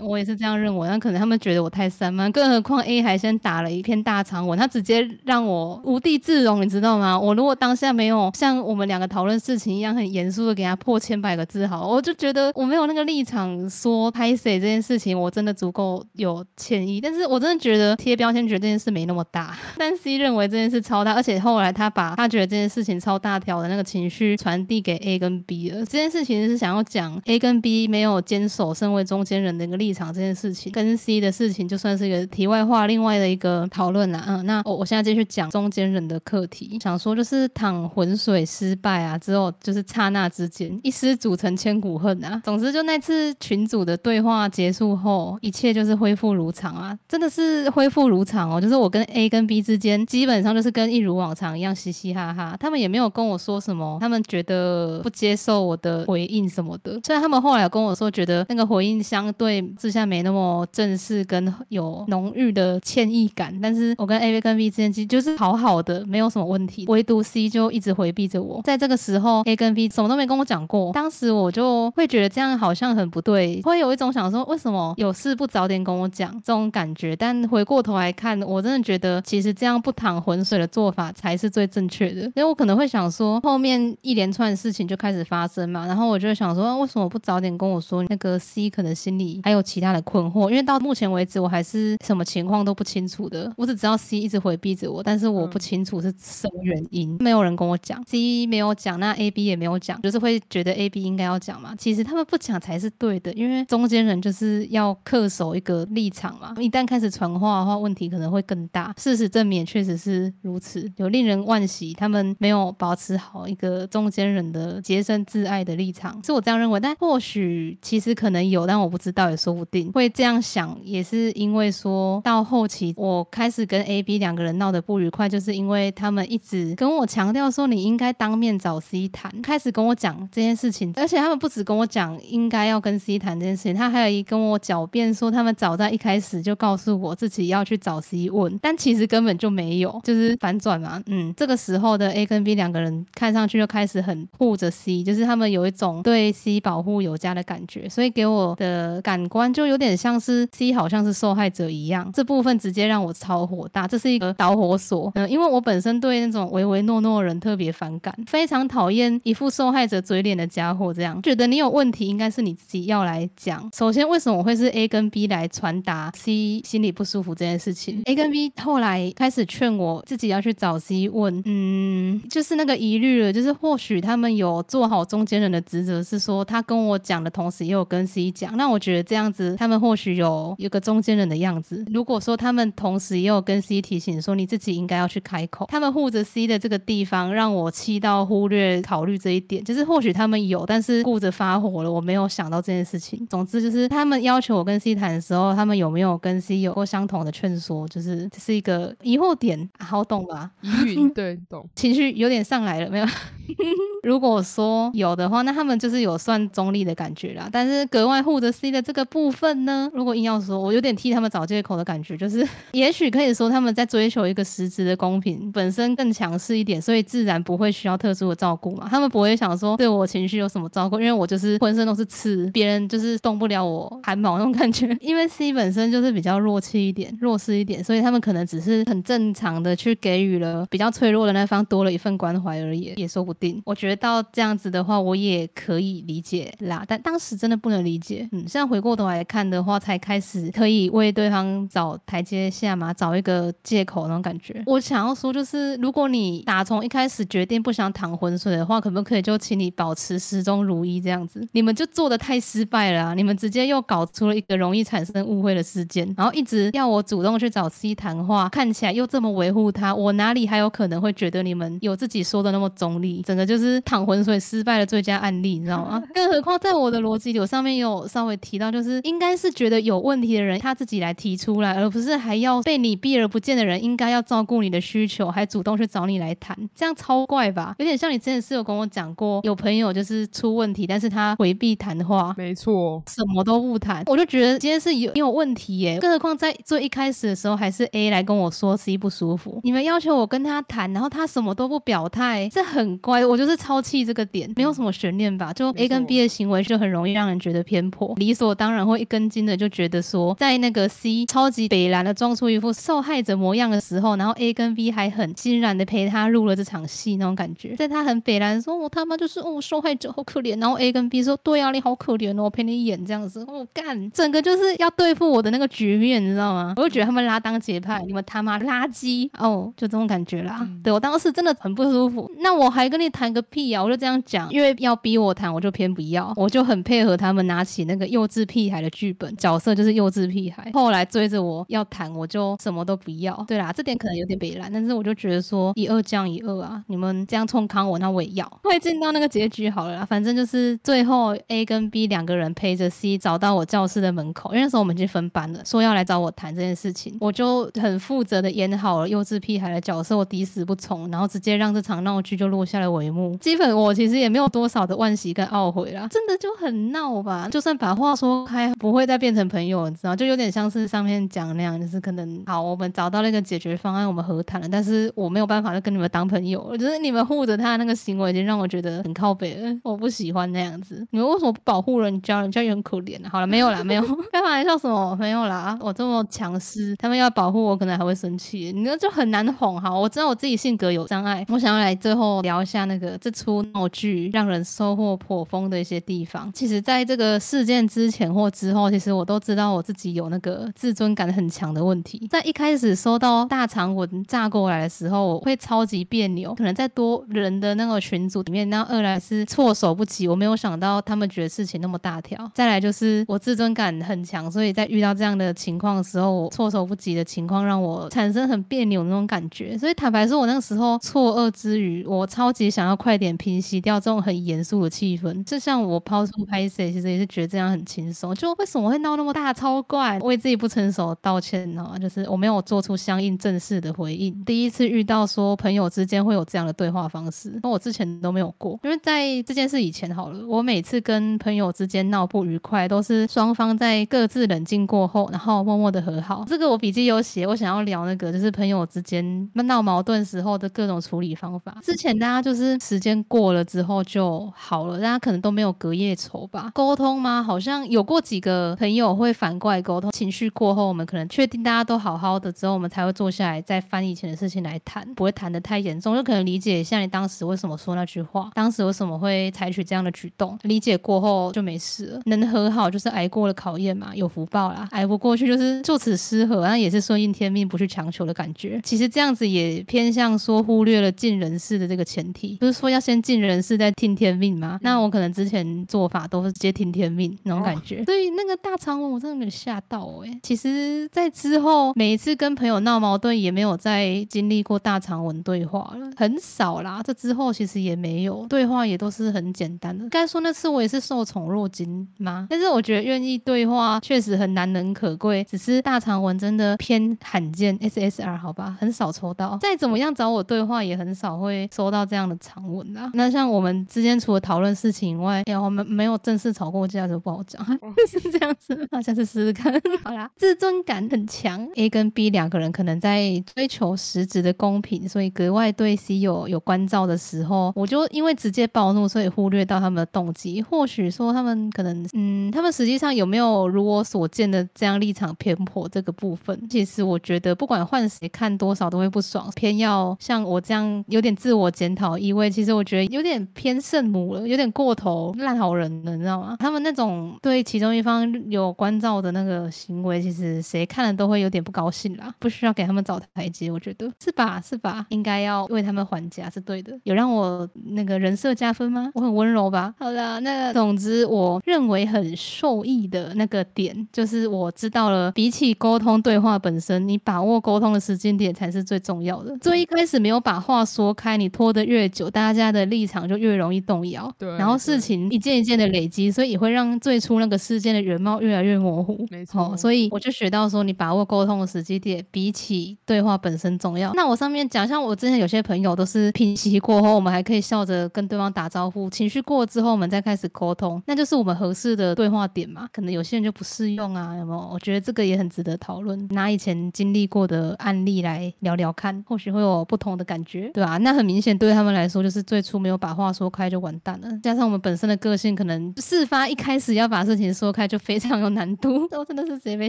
我也是这样认为。那可能他们觉得我太散漫，更何况 A 还先打了一篇大长文，他直接让我无地自容，你知道吗？我如果当下没有像我们两个讨论事情一样很严肃的给他破千百个字，好，我就觉得我没有那个立场说拍谁这件事情，我真的足够有歉意。但是我真的觉得贴标签，觉得这件事没那么大。但 C 认为这件事超大，而且后来他把他觉得这件事情超大条的那个情绪传递给 A 跟 B 了。这件事情是想要讲 A 跟 B 没有坚守身为中间人的一个立场，这件事情跟 C 的事情就算是一个题外话，另外的一个讨论啦。嗯，那我我现在继续讲中间人的课题，想说就是淌浑水失败啊之后，就是刹那之间一失足成千古恨啊。总之就那次群组的对话结束后，一切就是恢复如常啊，真的是恢复如常哦。就是我跟 A 跟 B 之间基本上就是跟一如往常一样嘻嘻哈哈，他们也没有跟我说什么，他们觉得不接受我的回应什么的。虽然他们后来有跟我说，觉得那个回应相对之下没那么正式跟有浓郁的歉意感，但是我跟 A 跟 B 之间其实就是好好的，没有什么问题。唯独 C 就一直回避着我，在这个时候 A 跟 B 什么都没跟我讲过，当时我就会觉得这样好像很不对，会有一种想说为什么有事不早点跟我讲这种感觉。但回过头来看，我真的觉得其实这样不淌浑水的做法才是最正确的。因为我可能会想说，后面一连串事情就开始发生嘛，然后我就想说，为什么不早点跟我说？那个 C 可能心里还有其他的困惑，因为到目前为止我还是什么情况都不清楚的。我只知道 C 一直回避着我，但是我不清楚是什么原因，没有人跟我讲，C 没有讲，那 A B 也没有讲，就是会觉得 A B 应该要讲嘛。其实他们不讲才是对的，因为中间人就是要恪守一个立场嘛。一旦开始传话的话，问题可能会更大。事实证明确实是如此，有令人惋惜，他们没有保持好一个中间人的洁身自爱的立场，是我这样认为。但或许其实可能有，但我不知道也说不定。会这样想也是因为说到后期，我开始跟 A、B 两个人闹得不愉快，就是因为他们一直跟我强调说你应该当面找 C 谈，开始跟我讲这件事情，而且他们不止跟我讲应该要跟 C 谈这件事情，他还有一跟我狡辩说他们早在一开始就告诉我自己要去找 C 问，但其实根本就没有，就是反转嘛。嗯，这个时候的 A 跟 B 两个人看上去就开始很护着 C，就是他们有一种对 C 保护有加的感觉，所以给我的感官就有点像是 C 好像是受害者一样，这部分直接让我超火大，这是一个导火索。嗯，因为我本身对那种唯唯诺诺的人特别反感，非常讨厌一副受害者嘴脸的家伙，这样觉得你有问题应该是你自己要来讲。首先，为什么我会是 A 跟 B 来传达 C 心里不舒服这件事情？A 跟 B 后来开始劝我自己要去找 C 问，嗯，就是那个疑虑了，就是或许他们有做好中间人的职责，是说他跟我讲的同时也有跟 C 讲，那我觉得这样子他们或许有有个中间人的样子。如果说他们同时也有跟 C 提醒说你自己应该要去开口，他们护着 C 的这个地方让我气到忽略考虑这一点，就是或许他们有，但是顾着发火了，我没有想到这件事情。总之就是他们要求我跟 C 谈的时候，他们有没有跟 C 有过相同的劝说？就是这是一个疑惑点，好懂吧？疑云对懂，情绪有点上来了，没有？如果说有的话，那他们就是有算中立的感觉啦。但是格外护着 C 的这个部分呢，如果硬要说，我有点替他们找借口的感觉，就是 也许可以说他们在追求一个实质的公平，本身更强势一点，所以自然不会需要特殊的照顾嘛。他们不会想说对我情绪有什么照顾，因为我就是浑身都是刺，别人就是动不了我汗毛那种感觉。因为 C 本身就是比较弱气一点、弱势一点，所以他们可能只是很正常的去给予了比较脆弱的那方多了一份关怀而已，也说不定。我觉得到这样子的话，我也可以理解啦。但当时真的不能理解，嗯，现在回过头来看的话，才开始可以为对方找台阶下嘛，找一个借口那种感觉。我想要说，就是如果你打从一开始决定不想淌浑水的话，可不可以就请你保持始终如一这样子？你们就做的太失败了，你们直接又搞出了一个容易产生误会的事件，然后一直要我主动去找 C 谈话，看起来又这么维护他，我哪里还有可能会觉得你们有自己说的那么中立？整个就是淌浑水失败的最佳案例，你知道吗？更何况在我的逻辑里，我上面有稍微提到，就是应该是觉得有问题的人他自己来提出来，而不是还要被你避而不见的人应该要照顾你的需求，还主动去找你来谈，这样超怪吧？有点像你之前是有跟我讲过，有朋友就是出问题，但是他回避谈话，没错，什么都不谈，我就觉得今天是有有问题耶。更何况在最一开始的时候，还是 A 来跟我说 C 不舒服，你们要求我跟他谈，然后他什么都不表态，这很怪。我就是超气这个点，没有什么悬念吧？就 A 跟 B 的行为就很容易让人觉得偏颇，理所当然会一根筋的就觉得说，在那个 C 超级北蓝的装出一副受害者模样的时候，然后 A 跟 B 还很欣然的陪他入了这场戏那种感觉，在他很北蓝说，我他妈就是哦受害者好可怜，然后 A 跟 B 说，对啊你好可怜哦，我陪你演这样子，我干，整个就是要对付我的那个局面，你知道吗？我就觉得他们拉当结派，你们他妈垃圾。哦，就这种感觉啦。对我当时真的很不舒服，那我还跟你谈个屁呀！我就这样讲，因为要逼我谈，我就偏不要，我就很配合他们拿起那那个幼稚屁孩的剧本，角色就是幼稚屁孩。后来追着我要谈，我就什么都不要。对啦，这点可能有点北蓝，但是我就觉得说一二降一二啊，你们这样冲康我，那我也要。快进到那个结局好了啦，反正就是最后 A 跟 B 两个人陪着 C 找到我教室的门口，因为那时候我们已经分班了，说要来找我谈这件事情，我就很负责的演好了幼稚屁孩的角色，我抵死不从，然后直接让这场闹剧就落下了帷幕。基本我其实也没有多少的惋惜跟懊悔啦，真的就很闹吧。就算把话说开，不会再变成朋友，你知道，就有点像是上面讲那样，就是可能好，我们找到了一个解决方案，我们和谈了，但是我没有办法再跟你们当朋友。我觉得你们护着他的那个行为已经让我觉得很靠北了，我不喜欢那样子。你们为什么不保护人家？人家也很可怜。好了，没有啦，没有，开玩笑什么？没有啦，我这么强势，他们要保护我，可能还会生气。你那就很难哄哈。我知道我自己性格有障碍，我想要来最后聊一下那个这出闹剧让人收获颇丰的一些地方。其实，在这个世界之前或之后，其实我都知道我自己有那个自尊感很强的问题。在一开始收到大长文炸过来的时候，我会超级别扭，可能在多人的那个群组里面，那二来是措手不及，我没有想到他们觉得事情那么大条。再来就是我自尊感很强，所以在遇到这样的情况的时候，我措手不及的情况让我产生很别扭那种感觉。所以坦白说，我那个时候错愕之余，我超级想要快点平息掉这种很严肃的气氛。就像我抛出拍摄，其实也是觉得这样很轻松。就为什么会闹那么大，超怪，为自己不成熟道歉呢？就是我没有做出相应正式的回应。第一次遇到说朋友之间会有这样的对话方式，那我之前都没有过。因为在这件事以前好了，我每次跟朋友之间闹不愉快，都是双方在各自冷静过后，然后默默的和好。这个我笔记有写，我想要聊那个就是朋友之间闹矛盾时候的各种处理方法。之前大家就是时间过了之后就好了，大家可能都没有隔夜仇吧？沟通吗？好像有过几个朋友会反过来沟通，情绪过后，我们可能确定大家都好好的之后，我们才会坐下来再翻以前的事情来谈，不会谈得太严重，就可能理解一下你当时为什么说那句话，当时为什么会采取这样的举动，理解过后就没事了，能和好就是挨过了考验嘛，有福报啦，挨不过去就是就此失和，那也是顺应天命，不去强求的感觉。其实这样子也偏向说忽略了尽人事的这个前提，不是说要先尽人事再听天命吗？那我可能之前做法都是直接听天命那种感觉，所以那个大长文我真的没有吓到哎。其实，在之后每一次跟朋友闹矛盾，也没有再经历过大长文对话了，很少啦。这之后其实也没有对话，也都是很简单的。该说那次我也是受宠若惊吗？但是我觉得愿意对话确实很难能可贵，只是大长文真的偏罕见，SSR 好吧，很少抽到。再怎么样找我对话，也很少会收到这样的长文啦。那像我们之间除了讨论事情以外，哎，我们没有正式吵过架就不好讲，是这样子。那下次试试看。好啦，自尊感很强，A 跟 B 两个人可能在追求实质的公平，所以格外对 C 有有关照的时候，我就因为直接暴怒，所以忽略到他们的动机。或许说他们可能，嗯，他们实际上有没有如我所见的这样立场偏颇这个部分？其实我觉得不管换谁看多少都会不爽，偏要像我这样有点自我检讨意味。其实我觉得有点偏圣母了，有点过头烂好人了，你知道吗？他们那种对其中一方有关照的那个行为，其实谁看了都会有点不高兴啦。不需要给他们找台阶，我觉得是吧？是吧？应该要为他们还价是对的。有让我那个人设加分吗？我很温柔吧？好啦，那总之我认为很受益的那个点，就是我知道了，比起沟通对话本身，你把握沟通的时间点才是最重要的。最一开始没有把话说开，你拖得越久，大家的立场就越容易动摇。对，然后事情一件一件的累积，所以也会让最初那个事件的原貌越来越模糊。没错，所以我就学到说，你把握沟通的时机点，比起对话本身重要。那我上面讲，像我之前有些朋友都是平息过后，我们还可以笑着跟对方打招呼，情绪过之后，我们再开始沟通，那就是我们合适的对话点嘛。可能有些人就不适用啊，有没有？我觉得这个也很值得讨论，拿以前经历过的案例来聊聊看，或许会有不同的感觉，对吧？那很明显对他们来说，就是最初没有把话说开就完蛋了，加上我们本身的个性，可能事发一开始要把事情说开就非常有难度，我真的是直接被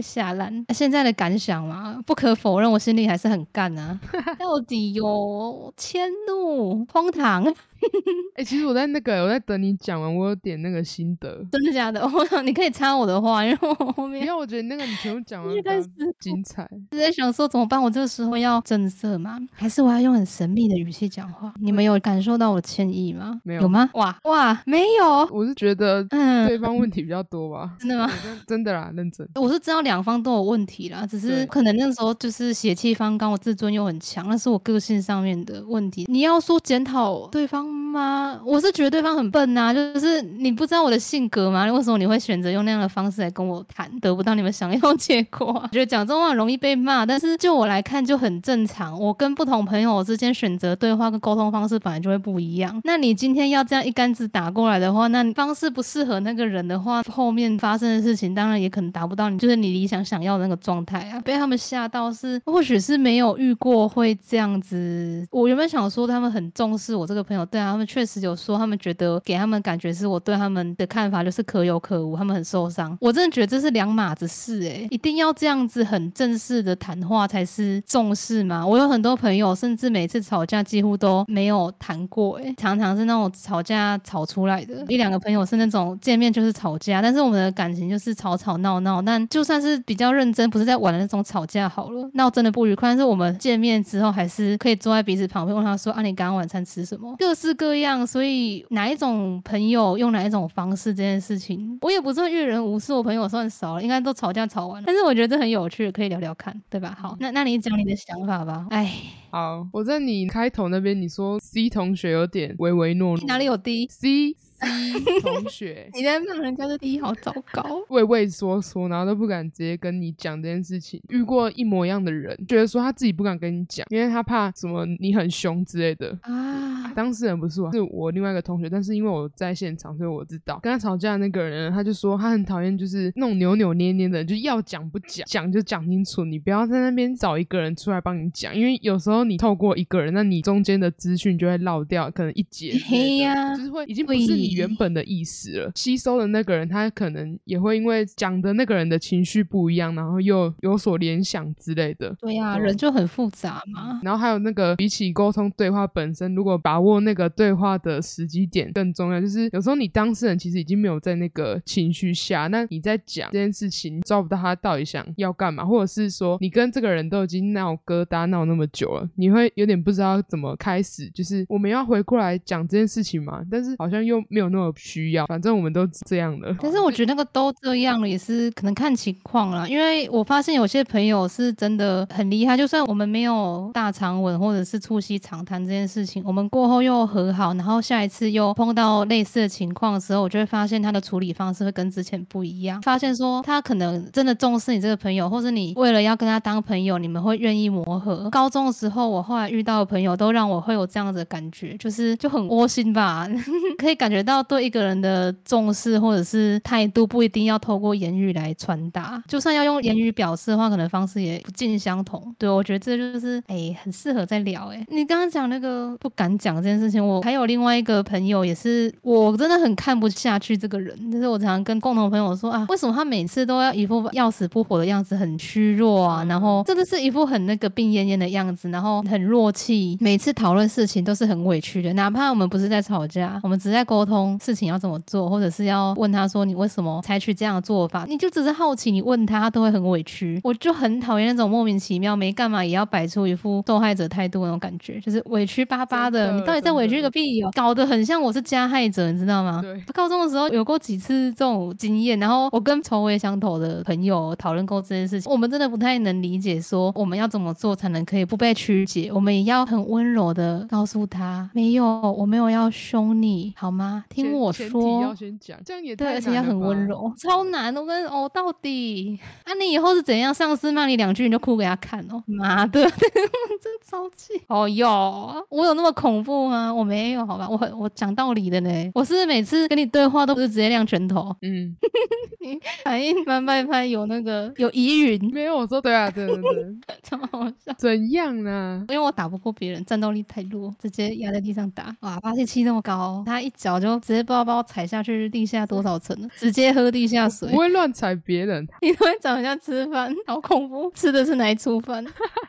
吓烂。现在的感想嘛，不可否认，我心里还是很干啊，到底有迁怒，荒唐。哎，其实我在那个，我在等你讲完，我有点那个心得，真的假的？我你可以插我的话，因为我后面，因为我觉得那个你全部讲完，开始精彩。是在想说怎么办？我这个时候要正色吗？还是我要用很神秘的语气讲话？你们有感受到我歉意吗？没有？有吗？哇哇，没有。我是觉得，嗯，对方问题比较多吧？真的吗？真的啦，认真。我是知道两方都有问题啦，只是可能那时候就是血气方刚，我自尊又很强，那是我个性上面的问题。你要说检讨对方吗？我是觉得对方很笨呐，就是你不知道我的性格吗？为什么你会选择用那样的方式来跟我谈，得不到你们想要结果？我觉得讲这种话容易被骂，但是就我来看就很正常。我跟不同朋友之间选择对话跟沟通方式本来就会不一样。那你今天要这样一竿子打过来的话，那方式不适合那个人的话，后面发生的事情当然也可能达不到你就是你理想想要的那个状态啊。被他们吓到是，或许是没有遇过会这样子。我原本想说他们很重视我这个朋友对。他们确实有说，他们觉得给他们感觉是我对他们的看法就是可有可无，他们很受伤。我真的觉得这是两码子事，诶，一定要这样子很正式的谈话才是重视吗？我有很多朋友，甚至每次吵架几乎都没有谈过，诶，常常是那种吵架吵出来的。一两个朋友是那种见面就是吵架，但是我们的感情就是吵吵闹闹。但就算是比较认真，不是在玩的那种吵架好了，闹真的不愉快，但是我们见面之后还是可以坐在彼此旁边，问他说：“啊，你刚刚晚餐吃什么？”各式各样。所以哪一种朋友用哪一种方式这件事情，我也不算阅人无数，我朋友算少了，应该都吵架吵完了。但是我觉得这很有趣，可以聊聊看，对吧？好，那那你讲你的想法吧。哎，好，我在你开头那边你说 C 同学有点唯唯诺诺，哪里有 D？C。C 同学，你在骂人家的第一好糟糕，畏畏缩缩，然后都不敢直接跟你讲这件事情。遇过一模一样的人，觉得说他自己不敢跟你讲，因为他怕什么你很凶之类的啊。当事人不是我，是我另外一个同学，但是因为我在现场，所以我知道跟他吵架的那个人，他就说他很讨厌就是那种扭扭捏捏的，就要讲不讲，讲就讲清楚，你不要在那边找一个人出来帮你讲，因为有时候你透过一个人，那你中间的资讯就会漏掉，可能一节，嘿呀，就是会已经不是你。原本的意思了，吸收的那个人，他可能也会因为讲的那个人的情绪不一样，然后又有所联想之类的。对呀，人就很复杂嘛。然后还有那个，比起沟通对话本身，如果把握那个对话的时机点更重要。就是有时候你当事人其实已经没有在那个情绪下，那你在讲这件事情，抓不到他到底想要干嘛，或者是说你跟这个人都已经闹疙瘩闹那么久了，你会有点不知道怎么开始。就是我们要回过来讲这件事情嘛，但是好像又没有。那么需要，反正我们都这样的。但是我觉得那个都这样了，也是可能看情况了。因为我发现有些朋友是真的很厉害，就算我们没有大长吻或者是促膝长谈这件事情，我们过后又和好，然后下一次又碰到类似的情况的时候，我就会发现他的处理方式会跟之前不一样。发现说他可能真的重视你这个朋友，或者你为了要跟他当朋友，你们会愿意磨合。高中的时候，我后来遇到的朋友都让我会有这样子的感觉，就是就很窝心吧，可以感觉到。对一个人的重视或者是态度，不一定要透过言语来传达。就算要用言语表示的话，可能方式也不尽相同。对我觉得这就是哎，很适合在聊。哎，你刚刚讲那个不敢讲这件事情，我还有另外一个朋友，也是我真的很看不下去这个人。就是我常常跟共同朋友说啊，为什么他每次都要一副要死不活的样子，很虚弱啊，然后真的是一副很那个病恹恹的样子，然后很弱气，每次讨论事情都是很委屈的。哪怕我们不是在吵架，我们只是在沟通。事情要怎么做，或者是要问他说你为什么采取这样的做法，你就只是好奇，你问他，他都会很委屈。我就很讨厌那种莫名其妙没干嘛也要摆出一副受害者态度那种感觉，就是委屈巴巴的。你到底在委屈个屁哦？搞得很像我是加害者，你知道吗？对。高中的时候有过几次这种经验，然后我跟仇为相投的朋友讨论过这件事情，我们真的不太能理解，说我们要怎么做才能可以不被曲解？我们也要很温柔的告诉他，没有，我没有要凶你，好吗？听我说，要先讲，这样也对，而且要很温柔，超难。我跟哦，到底啊，你以后是怎样？上司骂你两句，你就哭给他看哦。妈的，真 超气！哦哟，我有那么恐怖吗？我没有，好吧，我我讲道理的呢。我是每次跟你对话都不是直接亮拳头。嗯，你反应慢半拍，有那个有疑云？没有，我说对啊，对对对，超好笑。怎样呢？因为我打不过别人，战斗力太弱，直接压在地上打。哇，发泄器那么高，他一脚就。直接不知道把我踩下去地下多少层，直接喝地下水。不会乱踩别人，你都会长得像吃饭，好恐怖！吃的是哪一出饭？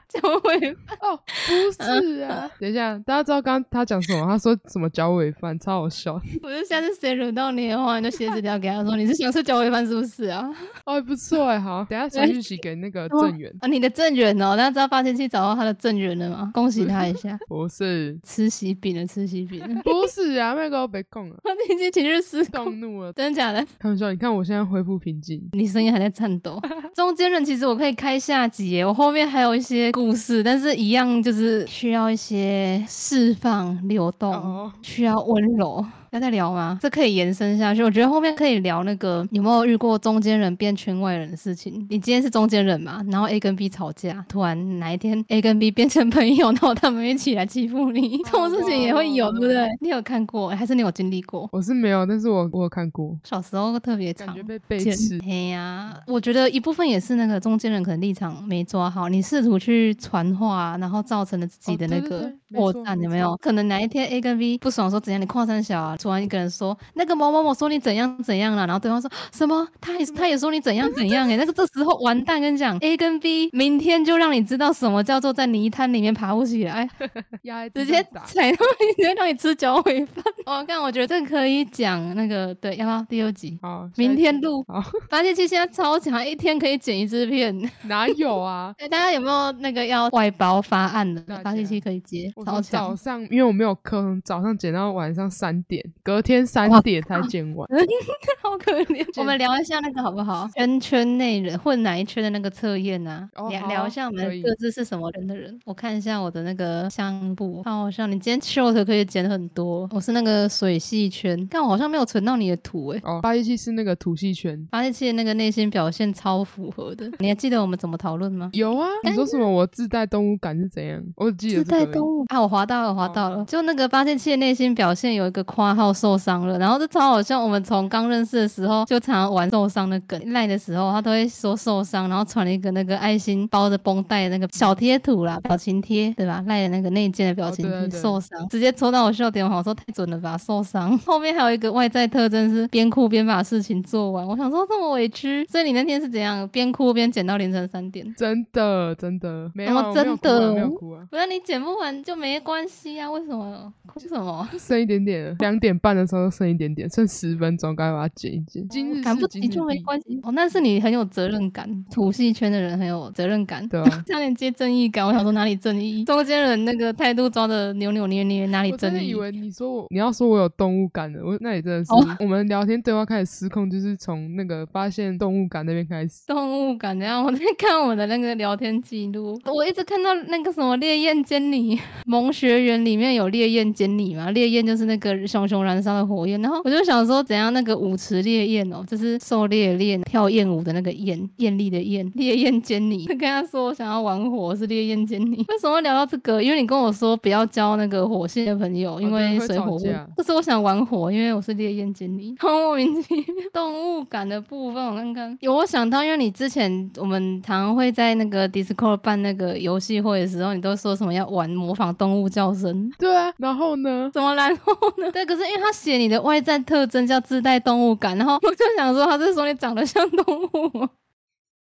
脚尾饭？哦，不是啊。等一下，大家知道刚刚他讲什么？他说什么脚尾饭，超好笑。我就下次谁惹到你的话，你就写纸条给他说你是想吃脚尾饭是不是啊？哦，不错哎，好，等下传讯息给那个郑源啊，你的郑源哦，大家知道发现器找到他的郑源了吗？恭喜他一下。不是吃喜饼的吃喜饼，不是啊，那个别讲了。他已经情绪失控怒了，真的假的？开玩笑，你看我现在恢复平静，你声音还在颤抖。中间人其实我可以开下集，我后面还有一些故事，但是一样就是需要一些释放、流动，需要温柔。要再聊吗？这可以延伸下去。我觉得后面可以聊那个有没有遇过中间人变圈外人的事情。你今天是中间人嘛？然后 A 跟 B 吵架，突然哪一天 A 跟 B 变成朋友，然后他们一起来欺负你，这种事情也会有，对不对？你有看过，还是你有经历过？我是没有，但是我我有看过，小时候特别长。被背刺。嘿呀、我觉得一部分也是那个中间人可能立场没抓好，你试图去传话，然后造成了自己的那个破绽，有没有？可能哪一天 A 跟 B 不爽说怎样，你跨山小啊，突然一个人说那个某某某说你怎样怎样了，然后对方说什么？他也他也说你怎样怎样哎、那个这时候完蛋，跟你讲 A 跟 B 明天就让你知道什么叫做在泥滩里面爬不起来，直接踩到你，直接让你吃脚尾饭。我看，我觉得这可以讲那个对，要不要第二集？好，明天录好发泄器现在超强，一天可以剪一支片。哪有啊？哎，大家有没有那个要外包发案的发泄器可以接，超我早。上，因为我没有课，早上剪到晚上三点，隔天三点才剪完。好可怜。我们聊一下那个好不好？圈圈内人混哪一圈的那个测验呢？聊哦聊一下我们各自是什么人的人。我看一下我的那个相簿，好好像你今天 short 可以剪很多。我是那个水系圈，但我好像没有存到你的图哎。哦，发泄器是那个土系圈。发泄器的那个内心表现超符合的，你还记得我们怎么讨论吗？有啊，你说什么？我自带动物感是怎样？我只记得自带动物啊，我滑到了，滑哦到了。就那个发泄器的内心表现有一个括号受伤了，然后这超好像。我们从刚认识的时候就常常玩受伤的梗，赖的时候他都会说受伤，然后传了一个那个爱心包着绷带的那个小贴图啦，表情贴，对吧？赖的那个内建的表情贴，受伤直接戳到我笑点，我想说太准了吧，受伤。后面还有一个外在特征是边哭边把事情做完，我想说这么委屈，所以你那天是怎样边哭边剪到凌晨三点？真的真的没有真的没有哭啊，不然你剪不完就没关系啊？为什么哭什么？剩一点点。两点半的时候剩一点点，剩十分钟，赶快把它剪一剪。今日赶不及就没关系哦。那是你很有责任感，土系圈的人很有责任感。对啊，差点接正义感，我想说哪里正义？中间人那个态度抓的扭扭捏捏，哪里我真正义？的以为你说我你要说我有动物感的，我那也真的是、哦 我们聊天对话开始失控，就是从那个发现动物感那边开始。动物感，然后我在看我的那个聊天记录，我一直看到那个什么烈焰监理萌学园里面有烈焰监理嘛，烈焰就是那个熊熊燃烧的火焰，然后我就想说怎样那个舞池烈焰哦，就是狩猎恋跳艳舞的那个艳，艳丽的艳，烈焰监理，跟他说我想要玩火是烈焰监理，为什么会聊到这个？因为你跟我说不要交那个火系的朋友，因为水火不吵架可是我想玩火，因为我是烈焰监理，好莫名其妙。动物感的部分，我看看，有我想到，因为你之前我们常常会在那个 Discord 办那个游戏会的时候，你都说什么要玩模仿动物叫声，对啊，然后呢？怎么然后呢？对，可是因为他写你的外在特征叫自带动物感，然后我就想说他是说你长得像动物？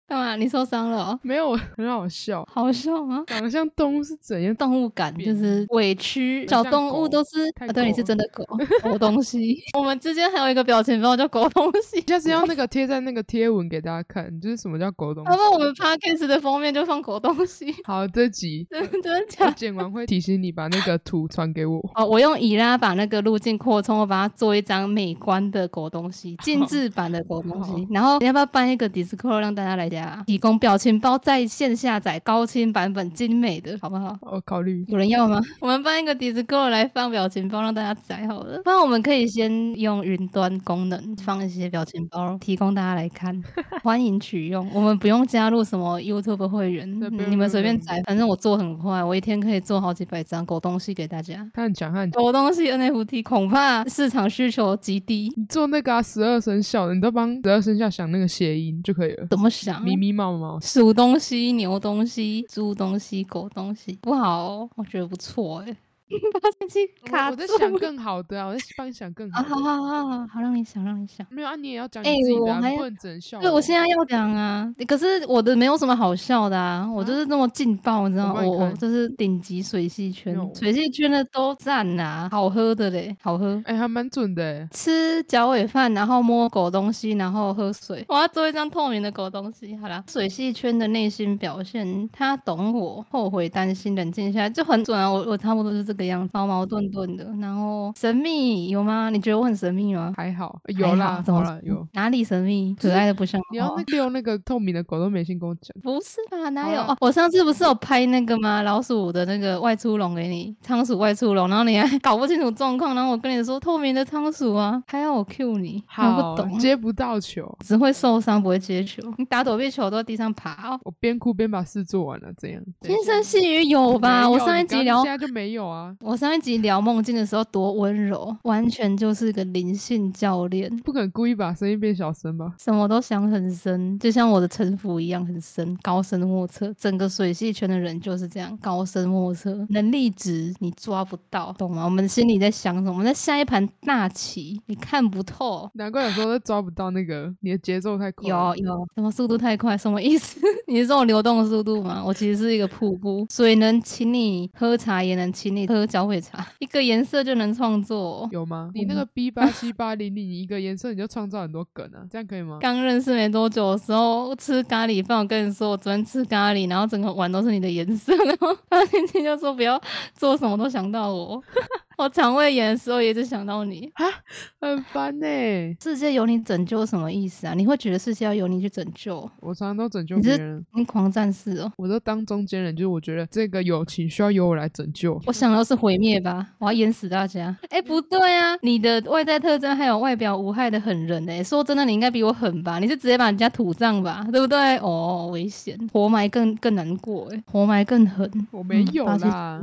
干嘛？你受伤了、哦？没有，很好笑。好笑吗？长得像动物是怎样？动物感就是委屈，小动物都是啊，对，你是真的狗，狗东西。我们之间还有一个表情包叫狗东西，下次要那个贴在那个贴文给大家看，就是什么叫狗东西要。不然我们 podcast 的封面就放狗东西，好，这集真的真的假的？剪完会提醒你把那个图传给我。哦，我用以拉把那个路径扩充，我把它做一张美观的狗东西，精致版的狗东西。然后你要不要办一个 Discord 让大家来家提供表情包在线下载高清版本精美的，好不好？我考虑。有人要吗？我们办一个 Discord 来放表情包，让大家载好了。不然我们可以先用云端功能放一些表情包，提供大家来看，欢迎取用。我们不用加入什么 YouTube 会员，你们随便载，反正我做很快，我一天可以做好几百张狗东西给大家。他很强，他很。狗东西 NFT 恐怕市场需求极低，你做那个啊，十二生肖的，你都帮十二生肖想那个谐音就可以了。怎么想？咪咪猫猫，鼠东西、牛东西、猪东西、狗东西，不好哦，我觉得不错哎。发电机卡我我在住想 更好的啊，我在帮你想更啊，好的。好好好好好，让你想，让你想。没有啊，你也要讲你哎自己的啊，我还你不能只能笑。对，我现在要讲啊，可是我的没有什么好笑的啊，我就是这么劲爆，你知道吗？我我就是顶级水系圈，水系圈的都赞呐，好喝的嘞，好喝。哎，还蛮准的欸。吃脚尾饭，然后摸狗东西，然后喝水。我要做一张透明的狗东西。好啦，水系圈的内心表现，他懂我，后悔、担心、冷静下来，就很准啊。我我差不多是这个样子，毛毛顿顿的，然后神秘有吗？你觉得我很神秘吗？还好，有啦，怎么了，有。哪里神秘？可爱的不像你要话那个用那个透明的狗都没先跟我讲，不是吧？哪有？哦，我上次不是有拍那个吗？老鼠的那个外出笼给你，仓鼠外出笼，然后你还 搞不清楚状况，然后我跟你说透明的仓鼠啊，还要我 Q 你，我好不懂，接不到球，只会受伤不会接球，你打躲避球都在地上爬哦。我边哭边把事做完了，这样。对轻声细语有吧？没我上一集聊现在就没有啊，我上一集聊梦境的时候多温柔，完全就是个灵性教练，不可能故意把声音变小声吧？什么都想很深，就像我的城府一样很深，高深莫测。整个水系圈的人就是这样，高深莫测，能力值你抓不到，懂吗？我们心里在想什么？我们在下一盘大棋，你看不透。难怪有时候都抓不到那个你的节奏太快。有有，什么速度太快？什么意思？你是这种流动的速度吗？我其实是一个瀑布，水能请你喝茶，也能请你喝脚尾茶，一个颜色就能创作。有吗？你那个 B 八七八零零一个颜色你就创造很多梗啊，这样可以吗？刚认识没多久的时候吃咖喱饭，我跟你说我昨天吃咖喱，然后整个碗都是你的颜色，然后他今天就说不要做什么都想到我，我肠胃炎的时候也是想到你啊。很烦呢、世界由你拯救什么意思啊？你会觉得世界要由你去拯救？我常常都拯救别人，你狂战士哦！我都当中间人，就是我觉得这个友情需要由我来拯救。我想到是毁灭吧，我要淹死大家。哎，不对啊，你的外在特征还有外表无害的狠人哎、说真的，你应该比我狠吧？你是直接把人家土葬吧，对不对？哦，危险，活埋更更难过哎、活埋更狠。我没有啦，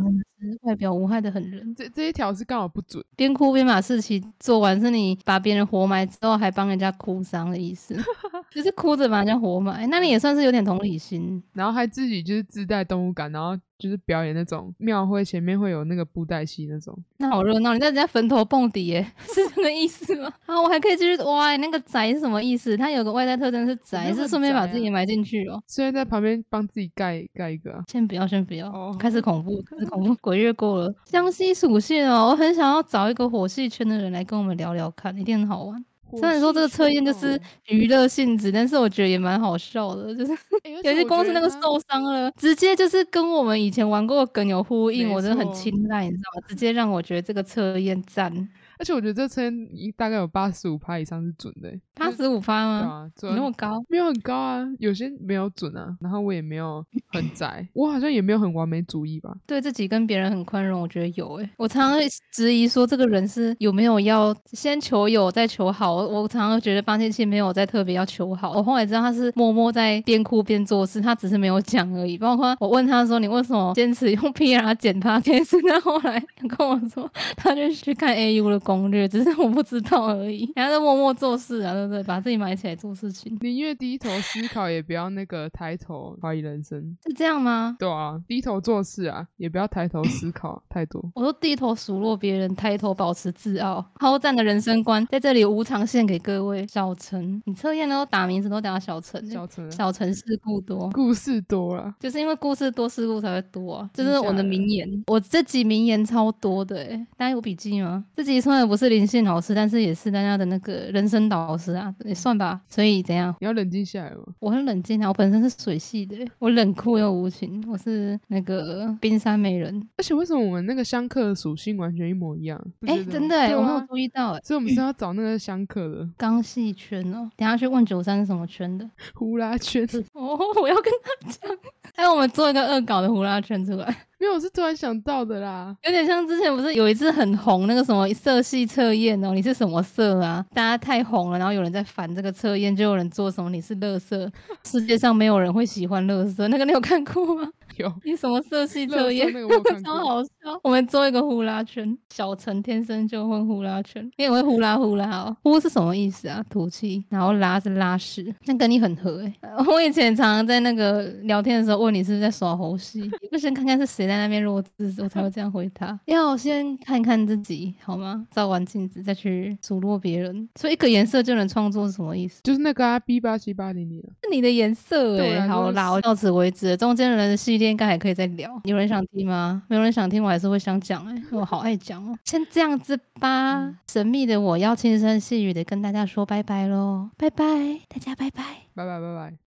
外表无害的狠人，这这一条是刚好不准。边哭边把事情做完，是你把别人活埋之后还帮人家哭丧的意思，就是哭着把人家活埋，那你也算是有点同理心。然后还自己就是自带动物感，然后就是表演那种庙会前面会有那个布袋戏那种。那好热闹，你在人家坟头蹦迪耶，是这个意思吗？啊，我还可以继续哇，那个宅是什么意思？它有个外在特征是没宅，是顺便把自己埋进去哦。虽然在旁边帮自己盖盖一个、啊，先不要，先不要，哦开始恐怖，开始恐怖，鬼月过了。江西属性哦，我很想要找一个火系圈的人来跟我们聊聊看，一定很好玩。虽然说这个测验就是娱乐性质，但是我觉得也蛮好笑的，就是 有有些公司那个受伤了，直接就是跟我们以前玩过的梗有呼应，我真的很青睐，你知道吗？直接让我觉得这个测验赞。而且我觉得这称大概有八十五趴以上是准的欸、八十五发吗？对啊，那么高？没有很高啊，有些没有准啊，然后我也没有很窄，我好像也没有很完美主义吧。对自己跟别人很宽容，我觉得有诶、我常常会质疑说，这个人是有没有要先求有再求好。我我常常觉得八七七没有在特别要求好。我后来知道他是默默在边哭边做事，他只是没有讲而已。包括我问他说，你为什么坚持用 PR 剪 p 可以是他后来跟我说，他就去看 AU 的攻略，只是我不知道而已。然后在默默做事啊，对不对？把自己埋起来做事情，宁愿低头思考，也不要那个抬头怀疑人生。是这样吗？对啊，低头做事啊，也不要抬头思考太多。我都低头数落别人，抬头保持自傲，好赞的人生观，在这里无偿献给各位。小陈，你测验都打名字都打小陈欸、小陈啊小陈事故多。故事多了，就是因为故事多，事故才会多啊！这记是我的名言，我这集名言超多的诶，大家有笔记吗？这集虽然不是灵性老师，但是也是大家的那个人生导师啊，也算吧。所以怎样？你要冷静下来吗。我很冷静啊，我本身是水系的欸，我冷酷又无情，我是那个冰山美人。而且为什么我们那个相克的属性完全一模一样？哎、真的哎、对我没有啊注意到哎、所以我们是要找那个相克的钢系圈哦，等下去问九三是什么圈的呼啦圈。哦，我要跟他讲。还有我们做一个恶搞的呼啦圈出来，没有，我是突然想到的啦。有点像之前不是有一次很红那个什么色系测验哦，你是什么色啊？大家太红了，然后有人在烦这个测验，就有人做什么你是乐色，世界上没有人会喜欢乐色，那个你有看过吗？有 你什么色系乐色测验？那个我有看 超，好笑！我们做一个呼啦圈，小陈天生就会呼啦圈，你也会呼啦呼啦哦。呼是什么意思啊？吐气，然后拉是拉屎，那跟你很合诶、呃 我以前常常在那个聊天的时候问你是不是在耍猴戏，你不先看看是谁在那边弱智，我才会这样回答。要先看看自己好吗？照完镜子再去数落别人。所以一个颜色就能创作是什么意思？就是那个啊，B 八七八零零啊。是你的颜色哎、好啦，我到此为止了。中间人的系列应该还可以再聊，有人想听吗？没有人想听，我还是会想讲哎、我好爱讲哦。先这样子吧，嗯神秘的我要轻声细语的跟大家说拜拜喽，拜拜，大家拜拜。拜拜拜拜。